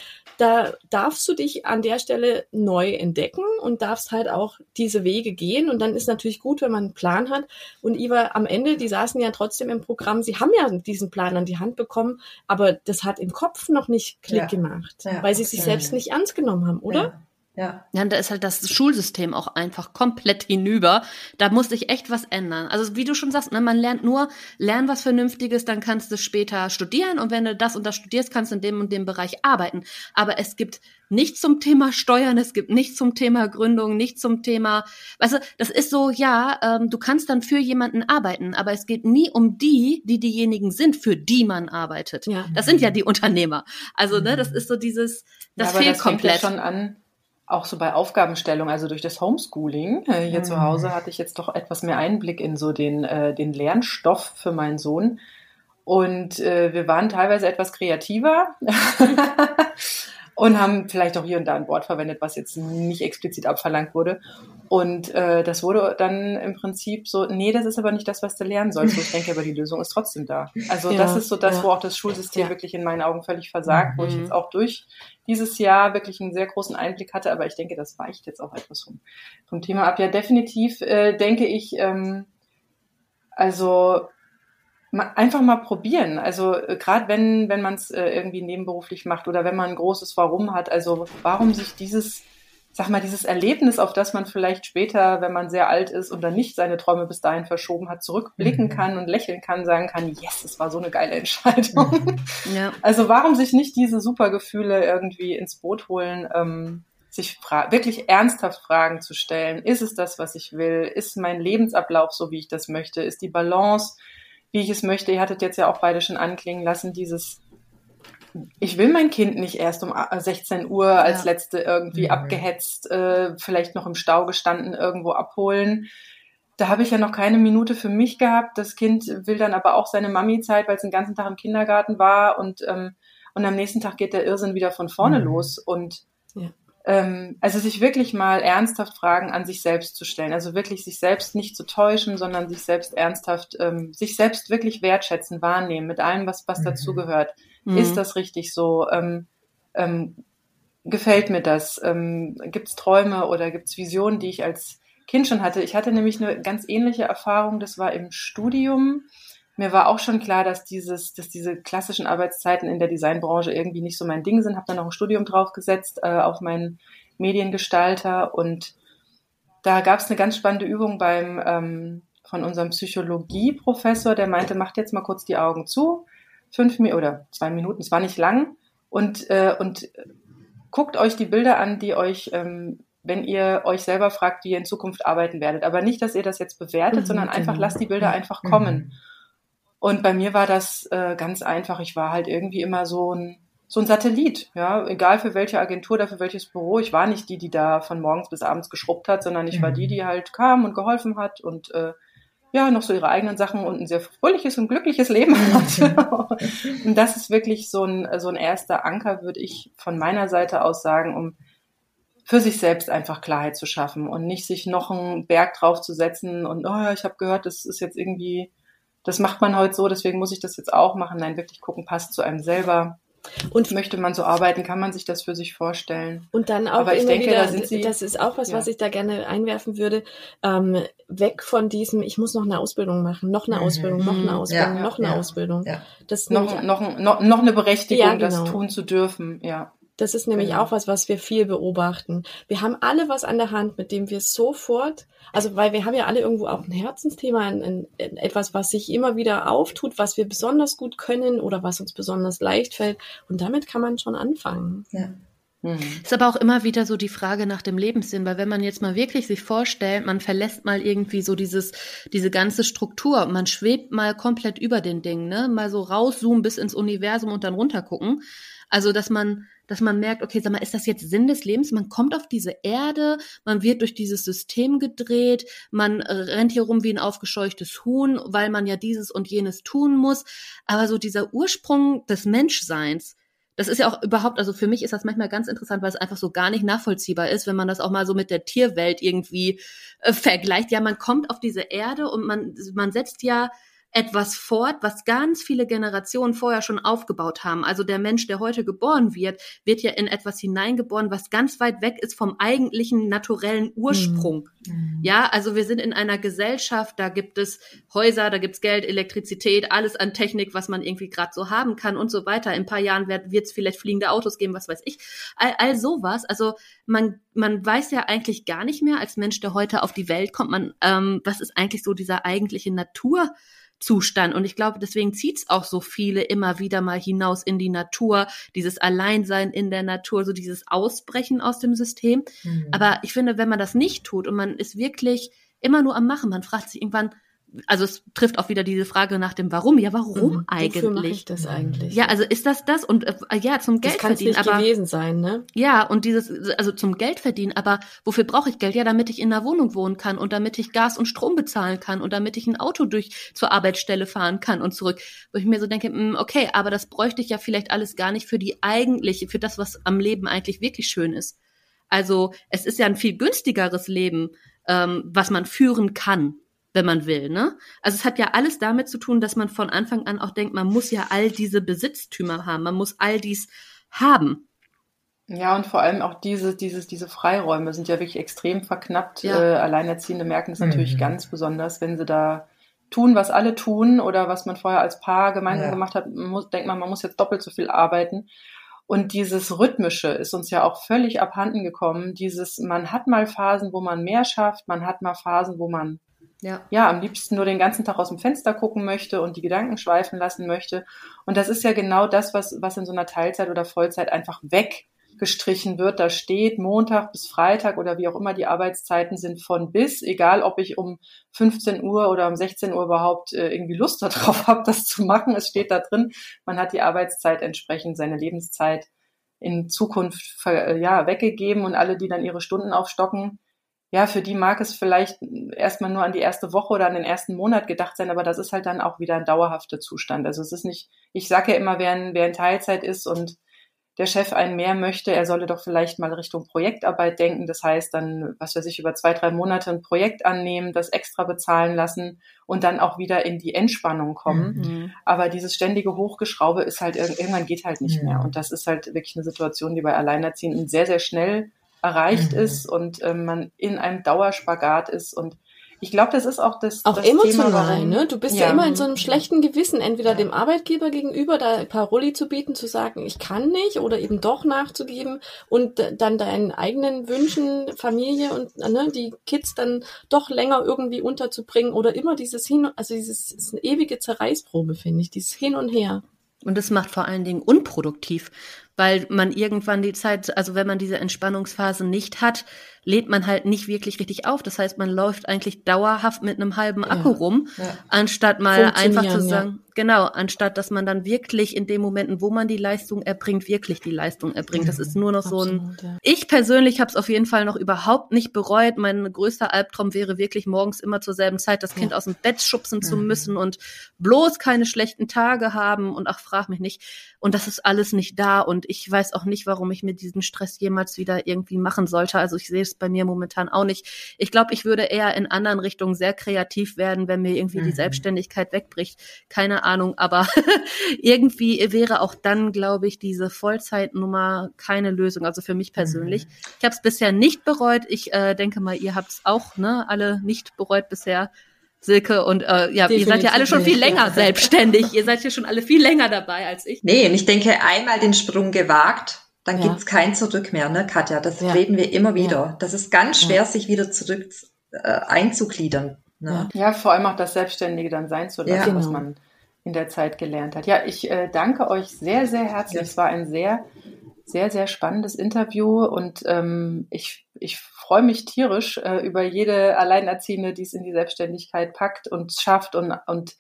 da darfst du dich an der Stelle neu entdecken und darfst halt auch diese Wege gehen. Und dann ist natürlich gut, wenn man einen Plan hat. Und Iva, am Ende, die saßen ja trotzdem im Programm, sie haben ja diesen Plan an die Hand bekommen, aber das hat im Kopf noch nicht Klick ja. gemacht, weil sie sich selbst nicht ernst genommen haben, oder? Ja. Ja. ja, da ist halt das Schulsystem auch einfach komplett hinüber. Da muss sich echt was ändern. Also wie du schon sagst, ne, man lernt nur, lern was Vernünftiges, dann kannst du später studieren und wenn du das und das studierst, kannst du in dem und dem Bereich arbeiten. Aber es gibt nichts zum Thema Steuern, es gibt nichts zum Thema Gründung, nichts zum Thema, weißt du, das ist so, ja, ähm, du kannst dann für jemanden arbeiten, aber es geht nie um die, die diejenigen sind, für die man arbeitet. Ja. Das sind ja die Unternehmer. Also, ne, das ist so dieses, das ja, fehlt das komplett. Fängt ja schon an, auch so bei Aufgabenstellung, also durch das Homeschooling äh, hier mhm. zu Hause hatte ich jetzt doch etwas mehr Einblick in so den, äh, den Lernstoff für meinen Sohn. Und äh, wir waren teilweise etwas kreativer. und haben vielleicht auch hier und da ein Wort verwendet, was jetzt nicht explizit abverlangt wurde. Und äh, das wurde dann im Prinzip so, nee, das ist aber nicht das, was du lernen sollst. Ich denke, aber die Lösung ist trotzdem da. Also ja, das ist so das, ja. wo auch das Schulsystem ja. wirklich in meinen Augen völlig versagt, mhm. wo ich mhm. jetzt auch durch dieses Jahr wirklich einen sehr großen Einblick hatte. Aber ich denke, das weicht jetzt auch etwas vom, vom Thema ab. Ja, definitiv äh, denke ich, ähm, also einfach mal probieren. Also äh, gerade wenn, wenn man es äh, irgendwie nebenberuflich macht oder wenn man ein großes Warum hat, also warum sich dieses, sag mal, dieses Erlebnis, auf das man vielleicht später, wenn man sehr alt ist und dann nicht seine Träume bis dahin verschoben hat, zurückblicken mhm. kann und lächeln kann, sagen kann, yes, es war so eine geile Entscheidung. Mhm. Ja. Also warum sich nicht diese Supergefühle irgendwie ins Boot holen? Ähm, sich wirklich ernsthaft Fragen zu stellen. Ist es das, was ich will? Ist mein Lebensablauf so, wie ich das möchte? Ist die Balance wie ich es möchte. Ihr hattet jetzt ja auch beide schon anklingen lassen, dieses ich will mein Kind nicht erst um 16 Uhr als ja. letzte irgendwie mhm. abgehetzt, äh, vielleicht noch im Stau gestanden, irgendwo abholen. Da habe ich ja noch keine Minute für mich gehabt. Das Kind will dann aber auch seine Mami-Zeit, weil es den ganzen Tag im Kindergarten war und, ähm, und am nächsten Tag geht der Irrsinn wieder von vorne mhm. los. Und ja ähm, also sich wirklich mal ernsthaft Fragen an sich selbst zu stellen. Also wirklich sich selbst nicht zu täuschen, sondern sich selbst ernsthaft, ähm, sich selbst wirklich wertschätzen, wahrnehmen mit allem, was, was mhm. dazugehört. Mhm. Ist das richtig so? Ähm, ähm, gefällt mir das? Ähm, gibt es Träume oder gibt es Visionen, die ich als Kind schon hatte? Ich hatte nämlich eine ganz ähnliche Erfahrung, das war im Studium mir war auch schon klar, dass dieses, dass diese klassischen Arbeitszeiten in der Designbranche irgendwie nicht so mein Ding sind. Habe dann noch ein Studium draufgesetzt äh, auf meinen Mediengestalter und da gab es eine ganz spannende Übung beim ähm, von unserem Psychologieprofessor, der meinte, macht jetzt mal kurz die Augen zu, fünf Minuten oder zwei Minuten, es war nicht lang und äh, und guckt euch die Bilder an, die euch ähm, wenn ihr euch selber fragt, wie ihr in Zukunft arbeiten werdet. Aber nicht, dass ihr das jetzt bewertet, mhm, sondern einfach genau. lasst die Bilder einfach kommen. Mhm. Und bei mir war das äh, ganz einfach. Ich war halt irgendwie immer so ein so ein Satellit, ja, egal für welche Agentur oder für welches Büro. Ich war nicht die, die da von morgens bis abends geschrubbt hat, sondern ich mhm. war die, die halt kam und geholfen hat und äh, ja, noch so ihre eigenen Sachen und ein sehr fröhliches und glückliches Leben hat. und das ist wirklich so ein, so ein erster Anker, würde ich von meiner Seite aus sagen, um für sich selbst einfach Klarheit zu schaffen und nicht sich noch einen Berg draufzusetzen und, oh, ich habe gehört, das ist jetzt irgendwie, das macht man heute so, deswegen muss ich das jetzt auch machen. Nein, wirklich gucken, passt zu einem selber und möchte man so arbeiten, kann man sich das für sich vorstellen. Und dann auch Aber ich denke, wieder, da sind Sie, das ist auch was, ja. was ich da gerne einwerfen würde, ähm, weg von diesem, ich muss noch eine Ausbildung machen, noch eine mhm. Ausbildung, noch eine Ausbildung, ja, noch eine ja, Ausbildung. Das noch, noch, noch, noch eine Berechtigung, genau. das tun zu dürfen, ja. Das ist nämlich genau. auch was, was wir viel beobachten. Wir haben alle was an der Hand, mit dem wir sofort, also weil wir haben ja alle irgendwo auch ein Herzensthema, ein, ein, ein, etwas, was sich immer wieder auftut, was wir besonders gut können oder was uns besonders leicht fällt. Und damit kann man schon anfangen. Ja. Mhm. Ist aber auch immer wieder so die Frage nach dem Lebenssinn, weil wenn man jetzt mal wirklich sich vorstellt, man verlässt mal irgendwie so dieses, diese ganze Struktur, man schwebt mal komplett über den Dingen, ne, mal so rauszoomen bis ins Universum und dann runtergucken. Also, dass man dass man merkt, okay, sag mal, ist das jetzt Sinn des Lebens? Man kommt auf diese Erde, man wird durch dieses System gedreht, man rennt hier rum wie ein aufgescheuchtes Huhn, weil man ja dieses und jenes tun muss. Aber so dieser Ursprung des Menschseins, das ist ja auch überhaupt, also für mich ist das manchmal ganz interessant, weil es einfach so gar nicht nachvollziehbar ist, wenn man das auch mal so mit der Tierwelt irgendwie äh, vergleicht. Ja, man kommt auf diese Erde und man, man setzt ja etwas fort, was ganz viele Generationen vorher schon aufgebaut haben. Also der Mensch, der heute geboren wird, wird ja in etwas hineingeboren, was ganz weit weg ist vom eigentlichen naturellen Ursprung. Mhm. Ja, also wir sind in einer Gesellschaft, da gibt es Häuser, da gibt's Geld, Elektrizität, alles an Technik, was man irgendwie gerade so haben kann und so weiter. In ein paar Jahren wird es vielleicht fliegende Autos geben, was weiß ich. All, all sowas. Also man, man weiß ja eigentlich gar nicht mehr als Mensch, der heute auf die Welt kommt, man, ähm, was ist eigentlich so dieser eigentliche Natur Zustand. Und ich glaube, deswegen zieht's auch so viele immer wieder mal hinaus in die Natur, dieses Alleinsein in der Natur, so dieses Ausbrechen aus dem System. Mhm. Aber ich finde, wenn man das nicht tut und man ist wirklich immer nur am Machen, man fragt sich irgendwann, also es trifft auch wieder diese Frage nach dem Warum. Ja, warum mhm. eigentlich? Wofür mache ich das eigentlich? Ja, also ist das das und äh, ja zum Geld das verdienen. Das aber gewesen sein, ne? Ja und dieses also zum Geld verdienen. Aber wofür brauche ich Geld? Ja, damit ich in einer Wohnung wohnen kann und damit ich Gas und Strom bezahlen kann und damit ich ein Auto durch zur Arbeitsstelle fahren kann und zurück. Wo ich mir so denke, mh, hm, okay, aber das bräuchte ich ja vielleicht alles gar nicht für die eigentliche, für das, was am Leben eigentlich wirklich schön ist. Also es ist ja ein viel günstigeres Leben, ähm, was man führen kann wenn man will, ne? Also es hat ja alles damit zu tun, dass man von Anfang an auch denkt, man muss ja all diese Besitztümer haben, man muss all dies haben. Ja, und vor allem auch diese, dieses, diese Freiräume sind ja wirklich extrem verknappt. Ja. Äh, Alleinerziehende merken es natürlich mhm. ganz besonders, wenn sie da tun, was alle tun oder was man vorher als Paar gemeinsam ja. gemacht hat, muss, denkt man, man muss jetzt doppelt so viel arbeiten. Und dieses Rhythmische ist uns ja auch völlig abhanden gekommen. Dieses, man hat mal Phasen, wo man mehr schafft, man hat mal Phasen, wo man ja. ja, am liebsten nur den ganzen Tag aus dem Fenster gucken möchte und die Gedanken schweifen lassen möchte. Und das ist ja genau das, was, was in so einer Teilzeit oder Vollzeit einfach weggestrichen wird. Da steht Montag bis Freitag oder wie auch immer die Arbeitszeiten sind von bis, egal ob ich um 15 Uhr oder um 16 Uhr überhaupt äh, irgendwie Lust darauf habe, das zu machen. Es steht da drin, man hat die Arbeitszeit entsprechend, seine Lebenszeit in Zukunft äh, ja, weggegeben und alle, die dann ihre Stunden aufstocken, ja, für die mag es vielleicht erstmal nur an die erste Woche oder an den ersten Monat gedacht sein, aber das ist halt dann auch wieder ein dauerhafter Zustand. Also es ist nicht, ich sage ja immer, wer in, wer in Teilzeit ist und der Chef einen mehr möchte, er solle doch vielleicht mal Richtung Projektarbeit denken. Das heißt dann, was weiß ich, über zwei, drei Monate ein Projekt annehmen, das extra bezahlen lassen und dann auch wieder in die Entspannung kommen. Mhm. Aber dieses ständige Hochgeschraube ist halt, irgendwann geht halt nicht mhm. mehr. Und das ist halt wirklich eine Situation, die bei Alleinerziehenden sehr, sehr schnell erreicht mhm. ist und äh, man in einem Dauerspagat ist und ich glaube, das ist auch das. Auch das emotional, Thema, ne? Du bist ja. ja. immer in so einem schlechten Gewissen, entweder ja. dem Arbeitgeber gegenüber da Paroli zu bieten, zu sagen, ich kann nicht, oder eben doch nachzugeben und dann deinen eigenen Wünschen, Familie und ne, die Kids dann doch länger irgendwie unterzubringen oder immer dieses Hin, also dieses ist eine ewige Zerreißprobe, finde ich, dieses Hin und Her. Und das macht vor allen Dingen unproduktiv, weil man irgendwann die Zeit, also wenn man diese Entspannungsphase nicht hat, lädt man halt nicht wirklich richtig auf. Das heißt, man läuft eigentlich dauerhaft mit einem halben Akku ja, rum, ja. anstatt mal einfach zu sagen, ja. genau, anstatt dass man dann wirklich in den Momenten, wo man die Leistung erbringt, wirklich die Leistung erbringt. Das ist nur noch Absolut, so ein. Ich persönlich habe es auf jeden Fall noch überhaupt nicht bereut. Mein größter Albtraum wäre wirklich morgens immer zur selben Zeit das Kind aus dem Bett schubsen zu müssen und bloß keine schlechten Tage haben und ach, frag mich nicht. Und das ist alles nicht da und ich weiß auch nicht, warum ich mir diesen Stress jemals wieder irgendwie machen sollte. Also ich sehe es bei mir momentan auch nicht. Ich glaube, ich würde eher in anderen Richtungen sehr kreativ werden, wenn mir irgendwie mhm. die Selbstständigkeit wegbricht. Keine Ahnung, aber irgendwie wäre auch dann, glaube ich, diese Vollzeitnummer keine Lösung. Also für mich persönlich. Mhm. Ich habe es bisher nicht bereut. Ich äh, denke mal, ihr habt es auch, ne, alle nicht bereut bisher. Silke und äh, ja, Definitiv ihr seid ja alle schon viel länger selbstständig. ihr seid ja schon alle viel länger dabei als ich. Nee, und ich denke, einmal den Sprung gewagt, dann ja. gibt's kein Zurück mehr, ne, Katja? Das ja. reden wir immer wieder. Ja. Das ist ganz schwer, sich wieder zurück äh, einzugliedern. Ne? Ja, vor allem auch das Selbstständige dann sein zu lassen, genau. was man in der Zeit gelernt hat. Ja, ich äh, danke euch sehr, sehr herzlich. Es war ein sehr, sehr, sehr spannendes Interview und ähm, ich, ich freue mich tierisch äh, über jede Alleinerziehende, die es in die Selbstständigkeit packt und schafft und, und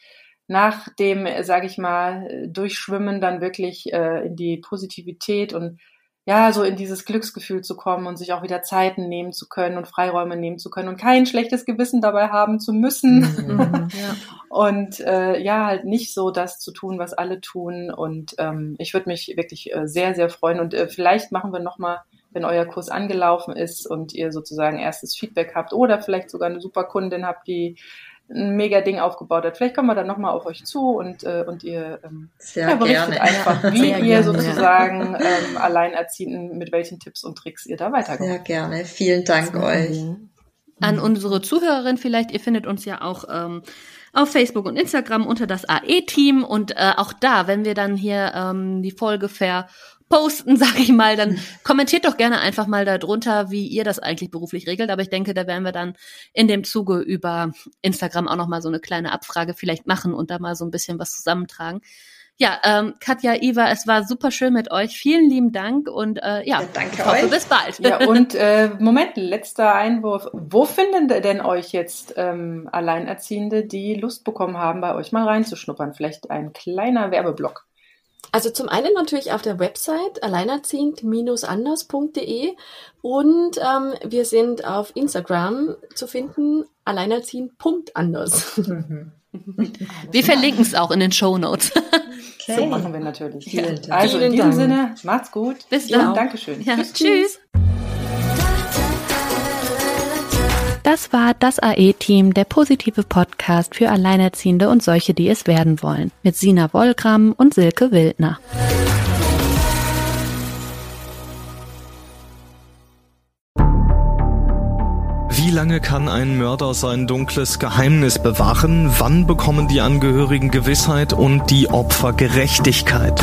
nach dem, sage ich mal, Durchschwimmen dann wirklich äh, in die Positivität und ja, so in dieses Glücksgefühl zu kommen und sich auch wieder Zeiten nehmen zu können und Freiräume nehmen zu können und kein schlechtes Gewissen dabei haben zu müssen. Mhm. ja. Und äh, ja, halt nicht so das zu tun, was alle tun. Und ähm, ich würde mich wirklich äh, sehr, sehr freuen. Und äh, vielleicht machen wir nochmal, wenn euer Kurs angelaufen ist und ihr sozusagen erstes Feedback habt oder vielleicht sogar eine super Kundin habt, die ein mega Ding aufgebaut hat. Vielleicht kommen wir dann nochmal auf euch zu und, äh, und ihr ähm, ja, berichtet gerne. einfach, wie Sehr ihr gerne, sozusagen ja. ähm, Alleinerziehenden, mit welchen Tipps und Tricks ihr da weiterkommt. Sehr gerne. Vielen Dank euch. An unsere Zuhörerin vielleicht, ihr findet uns ja auch ähm, auf Facebook und Instagram unter das AE-Team und äh, auch da, wenn wir dann hier ähm, die Folge ver posten, sag ich mal, dann kommentiert doch gerne einfach mal darunter, wie ihr das eigentlich beruflich regelt. Aber ich denke, da werden wir dann in dem Zuge über Instagram auch noch mal so eine kleine Abfrage vielleicht machen und da mal so ein bisschen was zusammentragen. Ja, ähm, Katja, Iva, es war super schön mit euch. Vielen lieben Dank und äh, ja, ja danke ich hoffe, euch. bis bald. Ja, und äh, Moment, letzter Einwurf. Wo finden denn euch jetzt ähm, Alleinerziehende, die Lust bekommen haben, bei euch mal reinzuschnuppern? Vielleicht ein kleiner Werbeblock. Also zum einen natürlich auf der Website alleinerziehend-anders.de und ähm, wir sind auf Instagram zu finden, alleinerziehend.anders. Mhm. Wir verlinken es auch in den Show Notes. Okay. So machen wir natürlich. Vielen also Vielen in diesem Dank. Sinne, macht's gut. Bis dann. Ja, Dankeschön. Ja, tschüss. tschüss. Das war das AE-Team, der positive Podcast für Alleinerziehende und solche, die es werden wollen, mit Sina Wollgramm und Silke Wildner. Wie lange kann ein Mörder sein dunkles Geheimnis bewahren? Wann bekommen die Angehörigen Gewissheit und die Opfer Gerechtigkeit?